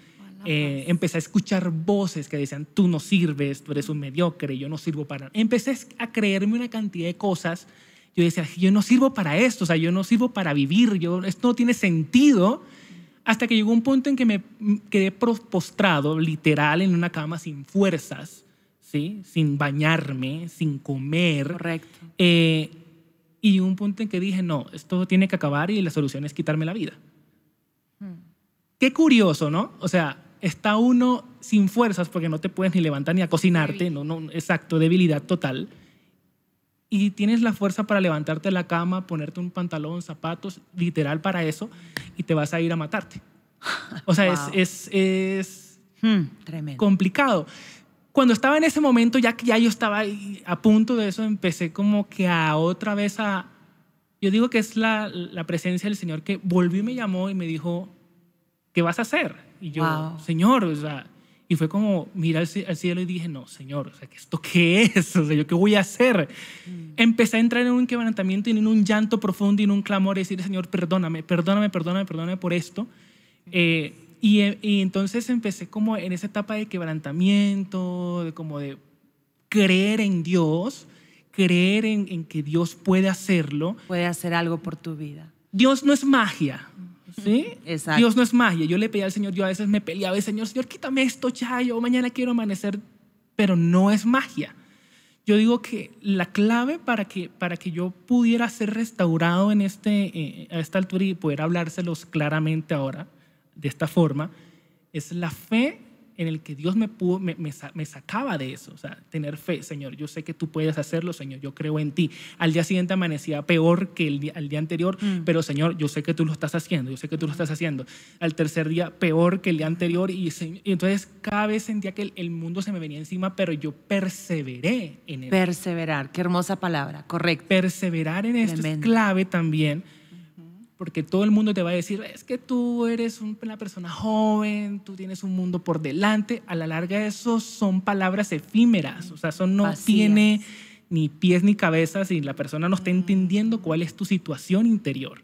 empecé a escuchar voces que decían, tú no sirves, tú eres un mediocre, yo no sirvo para... Empecé a creerme una cantidad de cosas yo decía, yo no sirvo para esto, o sea, yo no sirvo para vivir, yo, esto no tiene sentido. Hasta que llegó un punto en que me quedé postrado, literal, en una cama sin fuerzas, ¿sí? sin bañarme, sin comer. Correcto. Eh, y un punto en que dije, no, esto tiene que acabar y la solución es quitarme la vida. Hmm. Qué curioso, ¿no? O sea, está uno sin fuerzas porque no te puedes ni levantar ni a cocinarte, no, no, exacto, debilidad total y tienes la fuerza para levantarte de la cama, ponerte un pantalón, zapatos, literal para eso, y te vas a ir a matarte. O sea, es, es, es hmm, complicado. Cuando estaba en ese momento, ya que ya yo estaba a punto de eso, empecé como que a otra vez a... Yo digo que es la, la presencia del Señor que volvió y me llamó y me dijo, ¿qué vas a hacer? Y yo, Señor, o sea, y fue como mirar al cielo y dije, no, Señor, o sea, ¿esto qué es? O sea, ¿yo qué voy a hacer? Mm. Empecé a entrar en un quebrantamiento y en un llanto profundo y en un clamor y decir, Señor, perdóname, perdóname, perdóname, perdóname por esto. Eh, y, y, entonces empecé como en esa etapa de quebrantamiento, de como de creer en Dios, creer en, en que Dios puede hacerlo. Puede hacer algo por tu vida. Dios no es magia. ¿Sí? Exacto. Dios no es magia. Yo le pedía al Señor, yo a veces me peleaba, Señor, Señor, quítame esto ya, yo mañana quiero amanecer, pero no es magia. Yo digo que la clave para que, para que yo pudiera ser restaurado en este, eh, a esta altura y poder hablárselos claramente ahora, de esta forma, es la fe en el que Dios me, pudo, me, me, me, sacaba de eso. O sea, tener fe, Señor, yo sé que tú puedes hacerlo, Señor, yo creo en ti. Al día siguiente amanecía peor que el día, el día anterior, mm. pero Señor, yo sé que tú lo estás haciendo, yo sé que tú lo estás haciendo. Al tercer día peor que el día anterior y, y entonces cada vez sentía que el, el, mundo se me venía encima, pero yo perseveré en él. Perseverar, qué hermosa palabra, correcto. Perseverar en esto es clave también porque todo el mundo te va a decir, es que tú eres una persona joven, tú tienes un mundo por delante. A la larga eso son palabras efímeras, o sea, eso no tiene ni pies ni cabezas y la persona no está entendiendo cuál es tu situación interior.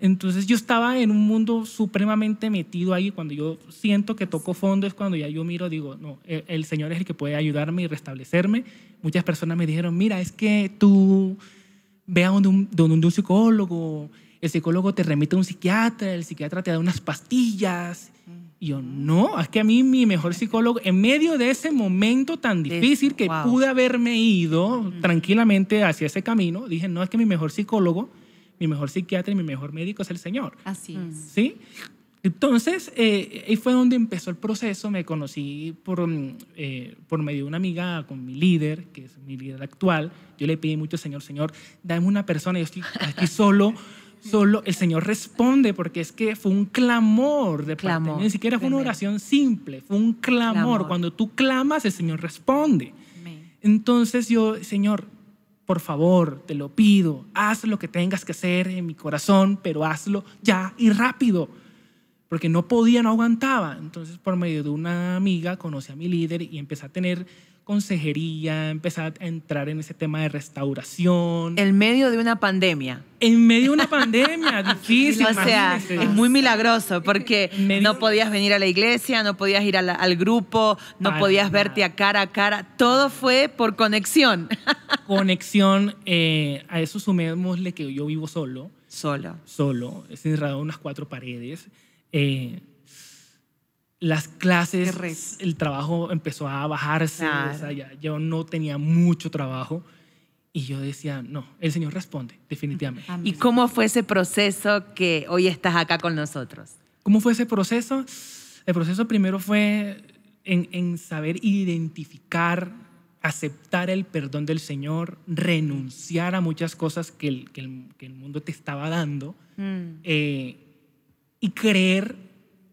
Entonces yo estaba en un mundo supremamente metido ahí. Cuando yo siento que toco fondo es cuando ya yo miro, digo, no, e, el, Señor es el que puede ayudarme y restablecerme. Muchas personas me dijeron, mira, es que tú ve a donde un, donde un psicólogo, el psicólogo te remite a un psiquiatra, el psiquiatra te da unas pastillas. Y yo, no, es que a mí mi mejor psicólogo, en medio de ese momento tan difícil que pude haberme ido tranquilamente hacia ese camino, dije, no, es que mi mejor psicólogo, mi mejor psiquiatra y mi mejor médico es el Señor. Así es. ¿Sí? Entonces, eh, ahí fue donde empezó el proceso. Me conocí por, mm, eh, por medio de una amiga con mi líder, que es mi líder actual. Yo le pedí mucho, Señor, Señor, dame una persona, yo estoy aquí solo solo el Señor responde porque es que fue un clamor de clamor. parte. Ni siquiera fue una oración simple, fue un clamor. Cuando tú clamas, el Señor responde. Entonces yo, Señor, por favor, te lo pido, haz lo que tengas que hacer en mi corazón, pero hazlo ya y rápido. Porque no podía, no aguantaba. Entonces, por medio de una amiga, conocí a mi líder y empecé a tener consejería, empezar a entrar en ese tema de restauración. En medio de una pandemia. En medio de una pandemia, difícil. o sea, es muy milagroso porque no podías venir a la iglesia, no podías ir al grupo, no podías verte a cara a cara. Todo fue por conexión. Conexión, eh, a eso sumémosle que yo vivo solo. Solo. Solo, encerrado en unas cuatro paredes. Eh, las clases, el trabajo empezó a bajarse, yo no tenía mucho trabajo y yo decía, no, el Señor responde, definitivamente. ¿Y cómo fue ese proceso que hoy estás acá con nosotros? ¿Cómo fue ese proceso? El proceso primero fue en, saber identificar, aceptar el perdón del Señor, renunciar a muchas cosas que el, que el, mundo te estaba dando mm. eh, y creer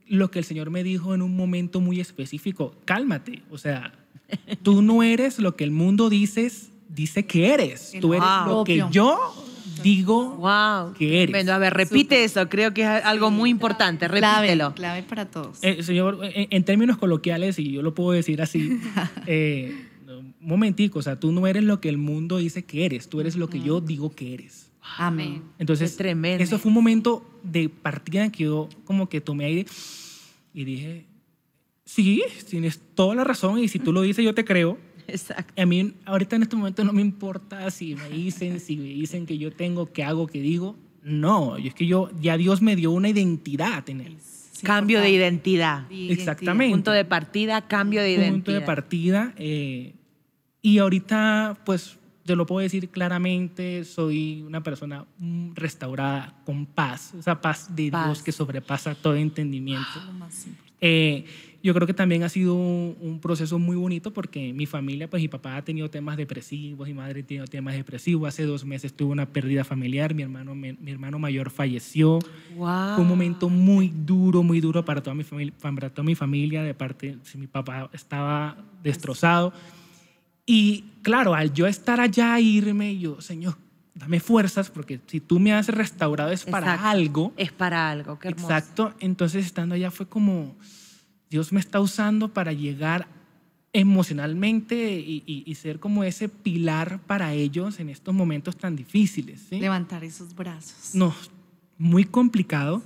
lo que el Señor me dijo en un momento muy específico, cálmate, o sea, tú no eres lo que el mundo dices, dice que eres, tú eres lo que yo digo que eres. Bueno, a ver, repite eso, creo que es algo muy importante, repítelo. Clave, para todos. Eh, señor, en, términos coloquiales, y yo lo puedo decir así, eh, un momentico, o sea, tú no eres lo que el mundo dice que eres, tú eres lo que yo digo que eres. Amén. Entonces, eso fue un momento de partida en que yo como que tomé aire y dije, sí, tienes toda la razón y si tú lo dices yo te creo. Exacto. A mí ahorita en este momento no me importa si me dicen, si me dicen que yo tengo, que hago, que digo. No, es que yo, ya Dios me dio una identidad en él. cambio de identidad. Exactamente. Punto de partida, cambio de identidad. Punto de partida. Eh, y ahorita, pues, yo lo puedo decir claramente, soy una persona restaurada con paz, esa paz de Dios que sobrepasa todo entendimiento. Eh, yo creo que también ha sido un, proceso muy bonito porque mi familia, pues mi papá ha tenido temas depresivos, mi madre ha tenido temas depresivos. Hace dos meses tuve una pérdida familiar, mi hermano, mi, hermano mayor falleció. Fue un momento muy duro, muy duro para toda mi familia, para toda mi familia de parte, si mi papá estaba destrozado. Y claro, al yo estar allá, irme, yo, Señor, dame fuerzas, porque si tú me has restaurado es para algo. Es para algo, qué hermoso. Exacto. Entonces, estando allá fue como, Dios me está usando para llegar emocionalmente y, ser como ese pilar para ellos en estos momentos tan difíciles. Levantar esos brazos. No, muy complicado,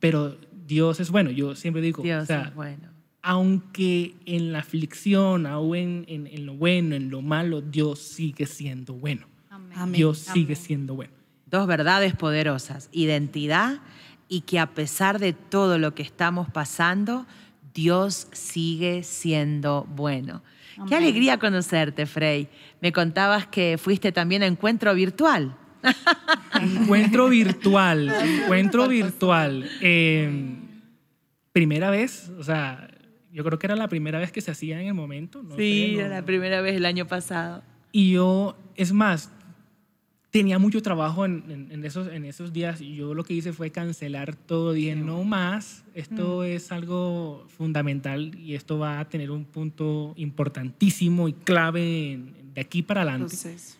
pero Dios es bueno. Yo siempre digo, Dios es bueno aunque en la aflicción, aún en, lo bueno, en lo malo, Dios sigue siendo bueno. Dios sigue siendo bueno. Dos verdades poderosas, identidad y que a pesar de todo lo que estamos pasando, Dios sigue siendo bueno. Qué alegría conocerte, Frey. Me contabas que fuiste también a encuentro virtual. Encuentro virtual, encuentro virtual. Eh, primera vez, o sea, yo creo que era la primera vez que se hacía en el momento. No sí, sé, no- era la primera vez el año pasado. Y yo, es más, tenía mucho trabajo en, en- en esos, en esos días y yo lo que hice fue cancelar todo. Dije, no más, esto es algo fundamental y esto va a tener un punto importantísimo y clave en- de aquí para adelante. Proceso.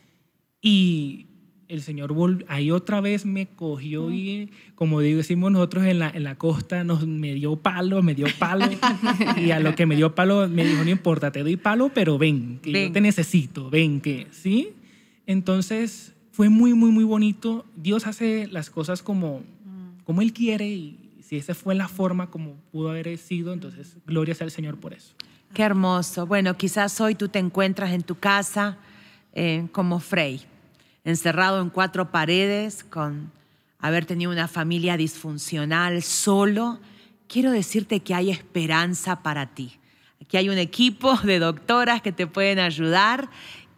Y el Señor ahí otra vez me cogió y, como digo, decimos nosotros en la, en la costa, nos, me dio palo, me dio palo. y a lo que me dio palo me dijo, no importa, te doy palo, pero ven, que Ven. yo te necesito, ven, que, ¿sí? Entonces fue muy, muy, muy bonito. Dios hace las cosas como, como Él quiere y si esa fue la forma como pudo haber sido, entonces gloria sea al Señor por eso. Qué hermoso. Bueno, quizás hoy tú te encuentras en tu casa eh, como Frey, encerrado en cuatro paredes, con haber tenido una familia disfuncional, solo. Quiero decirte que hay esperanza para ti. Aquí hay un equipo de doctoras que te pueden ayudar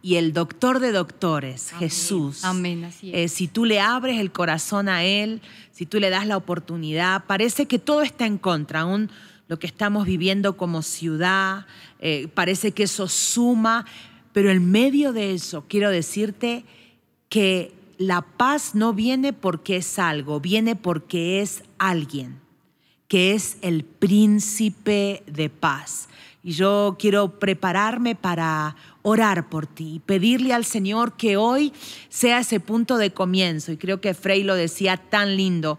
y el doctor de doctores, Jesús. Amén, así es. Eh, si tú le abres el corazón a Él, si tú le das la oportunidad, parece que todo está en contra, aún lo que estamos viviendo como ciudad, eh, parece que eso suma, pero en medio de eso quiero decirte que la paz no viene porque es algo, viene porque es alguien que es el príncipe de paz. Y yo quiero prepararme para orar por ti y pedirle al Señor que hoy sea ese punto de comienzo. Y creo que Frey lo decía tan lindo.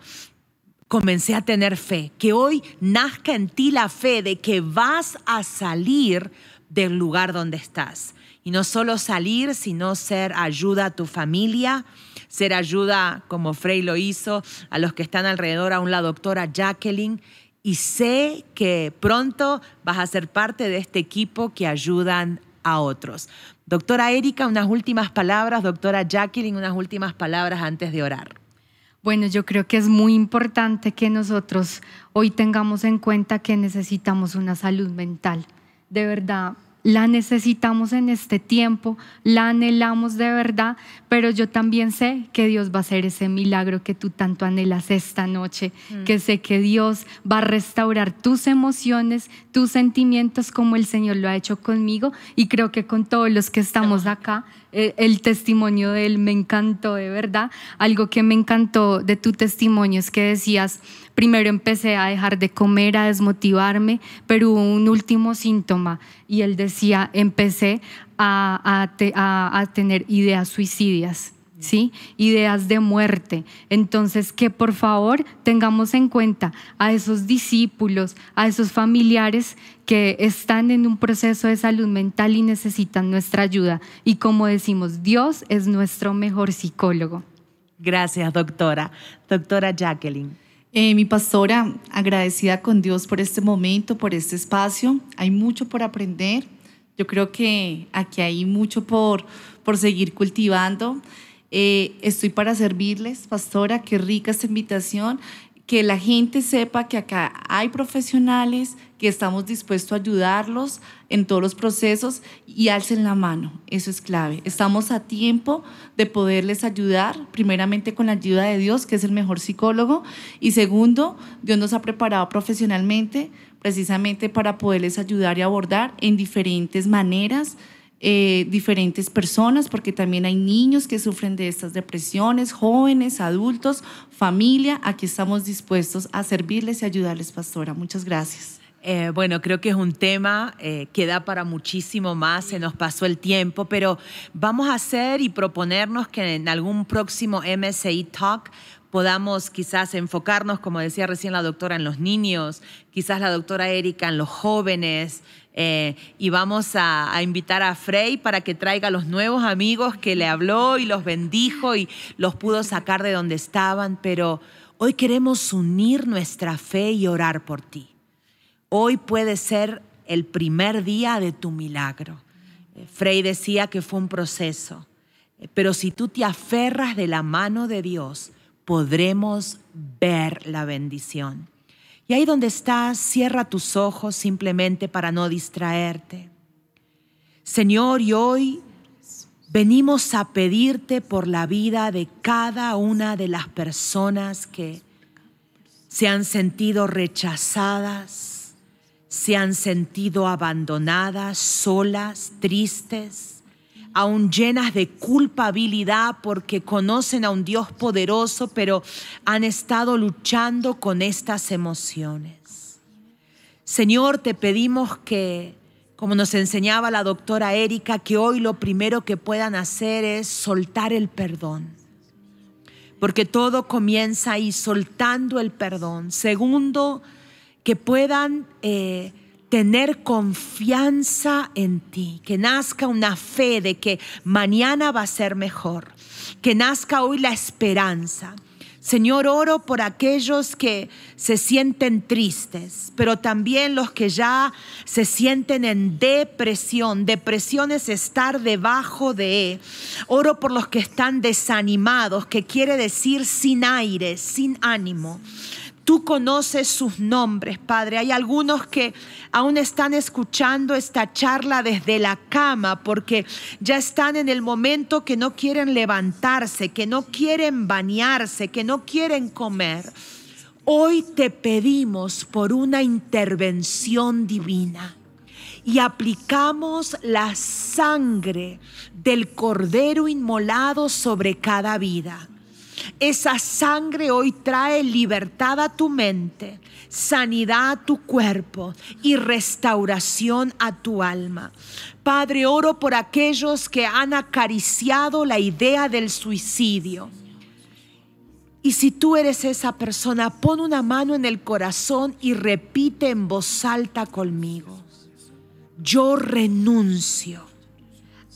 Comencé a tener fe, que hoy nazca en ti la fe de que vas a salir del lugar donde estás. Y no solo salir, sino ser ayuda a tu familia, ser ayuda, como Frey lo hizo, a los que están alrededor, aún la doctora Jacqueline. Y sé que pronto vas a ser parte de este equipo que ayudan a otros. Doctora Erika, unas últimas palabras. Doctora Jacqueline, unas últimas palabras antes de orar. Bueno, yo creo que es muy importante que nosotros hoy tengamos en cuenta que necesitamos una salud mental. De verdad, la necesitamos en este tiempo, la anhelamos de verdad, pero yo también sé que Dios va a hacer ese milagro que tú tanto anhelas esta noche, que sé que Dios va a restaurar tus emociones, tus sentimientos como el Señor lo ha hecho conmigo y creo que con todos los que estamos acá. Eh, El testimonio de él me encantó de verdad. Algo que me encantó de tu testimonio es que decías, primero empecé a dejar de comer, a desmotivarme, pero hubo un último síntoma y él decía, empecé a, a te- a- a tener ideas suicidias. ¿Sí? Ideas de muerte. Entonces, que por favor tengamos en cuenta a esos discípulos, a esos familiares que están en un proceso de salud mental y necesitan nuestra ayuda. Y como decimos, Dios es nuestro mejor psicólogo. Gracias, doctora. Doctora Jacqueline. Eh, mi pastora, agradecida con Dios por este momento, por este espacio. Hay mucho por aprender. Yo creo que aquí hay mucho por, por seguir cultivando. Eh, estoy para servirles, pastora. Qué rica esta invitación. Que la gente sepa que acá hay profesionales, que estamos dispuestos a ayudarlos en todos los procesos y alcen la mano. Eso es clave. Estamos a tiempo de poderles ayudar, primeramente con la ayuda de Dios, que es el mejor psicólogo, y segundo, Dios nos ha preparado profesionalmente precisamente para poderles ayudar y abordar en diferentes maneras eh, diferentes personas, porque también hay niños que sufren de estas depresiones, jóvenes, adultos, familia. Aquí estamos dispuestos a servirles y ayudarles, pastora. Muchas gracias. Eh, bueno, creo que es un tema eh, que da para muchísimo más, se nos pasó el tiempo, pero vamos a hacer y proponernos que en algún próximo MSI Talk podamos quizás enfocarnos, como decía recién la doctora, en los niños, quizás la doctora Erika en los jóvenes, eh, y vamos a, invitar a Frey para que traiga los nuevos amigos que le habló y los bendijo y los pudo sacar de donde estaban, pero hoy queremos unir nuestra fe y orar por ti. Hoy puede ser el primer día de tu milagro. Eh, Frey decía que fue un proceso, eh, pero si tú te aferras de la mano de Dios, podremos ver la bendición. Y ahí donde estás, cierra tus ojos simplemente para no distraerte. Señor, y hoy venimos a pedirte por la vida de cada una de las personas que se han sentido rechazadas, se han sentido abandonadas, solas, tristes, aún llenas de culpabilidad porque conocen a un Dios poderoso, pero han estado luchando con estas emociones. Señor, te pedimos que, como nos enseñaba la doctora Erika, que hoy lo primero que puedan hacer es soltar el perdón porque todo comienza ahí soltando el perdón. Segundo, que puedan eh, tener confianza en ti, que nazca una fe de que mañana va a ser mejor, que nazca hoy la esperanza. Señor, oro por aquellos que se sienten tristes, pero también los que ya se sienten en depresión. Depresión es estar debajo de. Oro por los que están desanimados, que quiere decir sin aire, sin ánimo. Tú conoces sus nombres, Padre. Hay algunos que aún están escuchando esta charla desde la cama porque ya están en el momento que no quieren levantarse, que no quieren bañarse, que no quieren comer. Hoy te pedimos por una intervención divina y aplicamos la sangre del cordero inmolado sobre cada vida esa sangre hoy trae libertad a tu mente, sanidad a tu cuerpo y restauración a tu alma. Padre, oro por aquellos que han acariciado la idea del suicidio. Y si tú eres esa persona, pon una mano en el corazón y repite en voz alta conmigo. Yo renuncio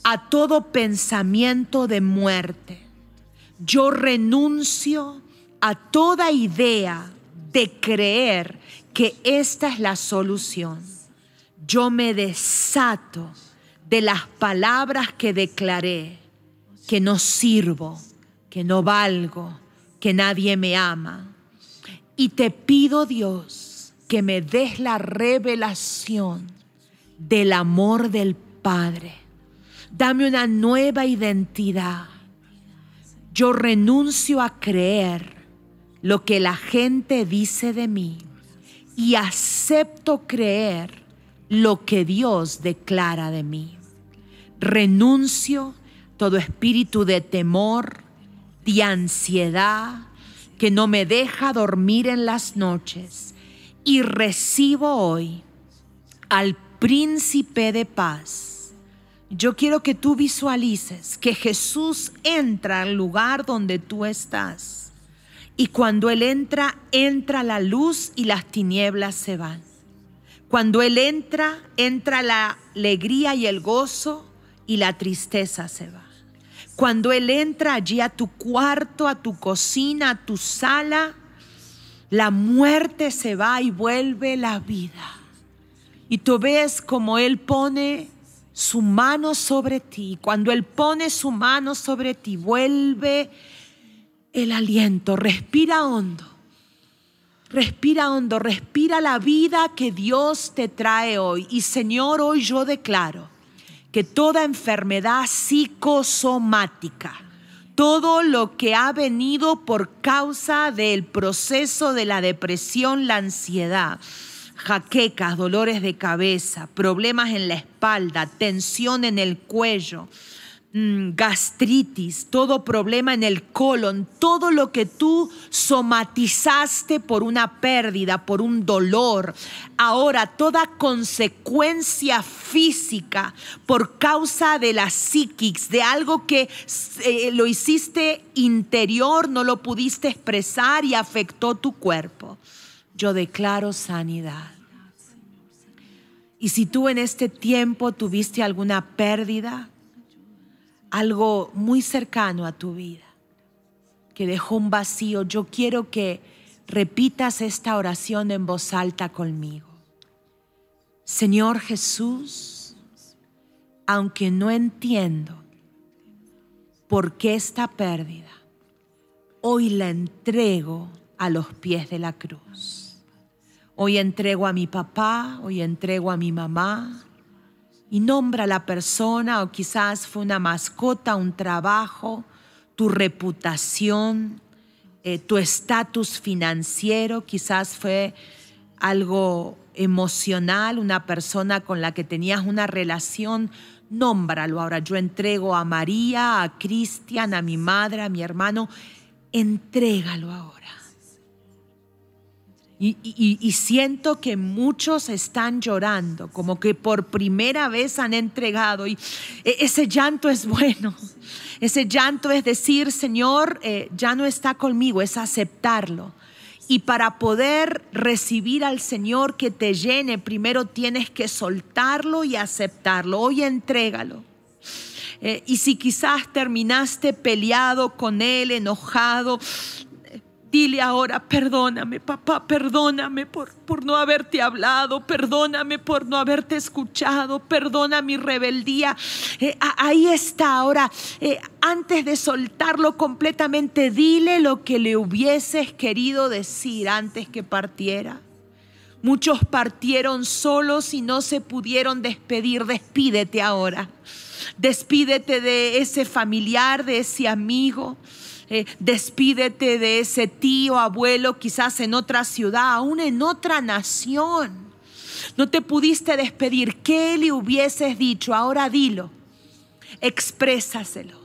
a todo pensamiento de muerte yo renuncio a toda idea de creer que esta es la solución. Yo me desato de las palabras que declaré, que no sirvo, que no valgo, que nadie me ama. Y te pido, Dios, que me des la revelación del amor del Padre. Dame una nueva identidad yo renuncio a creer lo que la gente dice de mí y acepto creer lo que Dios declara de mí. Renuncio todo espíritu de temor, de ansiedad, que no me deja dormir en las noches y recibo hoy al príncipe de paz yo quiero que tú visualices que Jesús entra al lugar donde tú estás. Y cuando Él entra, entra la luz y las tinieblas se van. Cuando Él entra, entra la alegría y el gozo y la tristeza se va. Cuando Él entra allí a tu cuarto, a tu cocina, a tu sala, la muerte se va y vuelve la vida. Y tú ves como Él pone su mano sobre ti. Cuando Él pone su mano sobre ti, vuelve el aliento. Respira hondo. Respira hondo. Respira la vida que Dios te trae hoy. Y Señor, hoy yo declaro que toda enfermedad psicosomática, todo lo que ha venido por causa del proceso de la depresión, la ansiedad, jaquecas, dolores de cabeza, problemas en la espalda, tensión en el cuello, mm, gastritis, todo problema en el colon, todo lo que tú somatizaste por una pérdida, por un dolor, ahora toda consecuencia física por causa de la psiquis, de algo que eh, lo hiciste interior, no lo pudiste expresar y afectó tu cuerpo yo declaro sanidad. Y si tú en este tiempo tuviste alguna pérdida, algo muy cercano a tu vida, que dejó un vacío, yo quiero que repitas esta oración en voz alta conmigo. Señor Jesús, aunque no entiendo por qué esta pérdida, hoy la entrego a los pies de la cruz. Hoy entrego a mi papá, hoy entrego a mi mamá. Y nombra a la persona o quizás fue una mascota, un trabajo, tu reputación. eh, tu estatus financiero, quizás fue algo emocional, una persona con la que tenías una relación, nómbralo ahora. Yo entrego a María, a Cristian, a mi madre, a mi hermano, entrégalo ahora. Y, siento que muchos están llorando, como que por primera vez han entregado. Y e, ese llanto es bueno. Ese llanto es decir, Señor, eh, ya no está conmigo, es aceptarlo. Y para poder recibir al Señor que te llene, primero tienes que soltarlo y aceptarlo. Hoy entrégalo. Eh, y si quizás terminaste peleado con Él, enojado, Dile ahora, perdóname, papá, perdóname por, por no haberte hablado, perdóname por no haberte escuchado, perdona mi rebeldía. Eh, ahí está, ahora, eh, antes de soltarlo completamente, dile lo que le hubieses querido decir antes que partiera. Muchos partieron solos y no se pudieron despedir. Despídete ahora. Despídete de ese familiar, de ese amigo. Eh, despídete de ese tío, abuelo, quizás en otra ciudad, aún en otra nación. No te pudiste despedir. ¿Qué le hubieses dicho? Ahora dilo. Exprésaselo.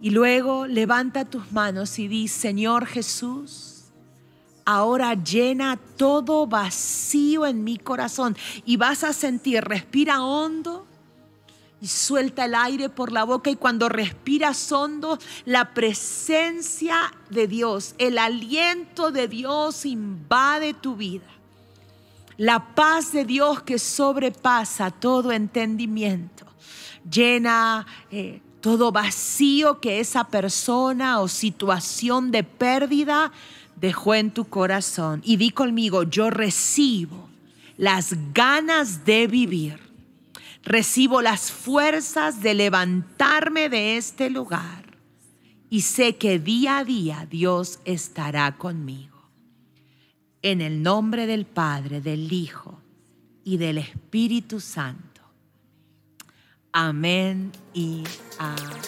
Y luego levanta tus manos y di, Señor Jesús, ahora llena todo vacío en mi corazón. Y vas a sentir, respira hondo y suelta el aire por la boca y cuando respiras hondo, la presencia de Dios, el aliento de Dios invade tu vida. La paz de Dios que sobrepasa todo entendimiento, llena eh, todo vacío que esa persona o situación de pérdida dejó en tu corazón. Y di conmigo, yo recibo las ganas de vivir recibo las fuerzas de levantarme de este lugar y sé que día a día Dios estará conmigo. En el nombre del Padre, del Hijo y del Espíritu Santo. Amén y amén.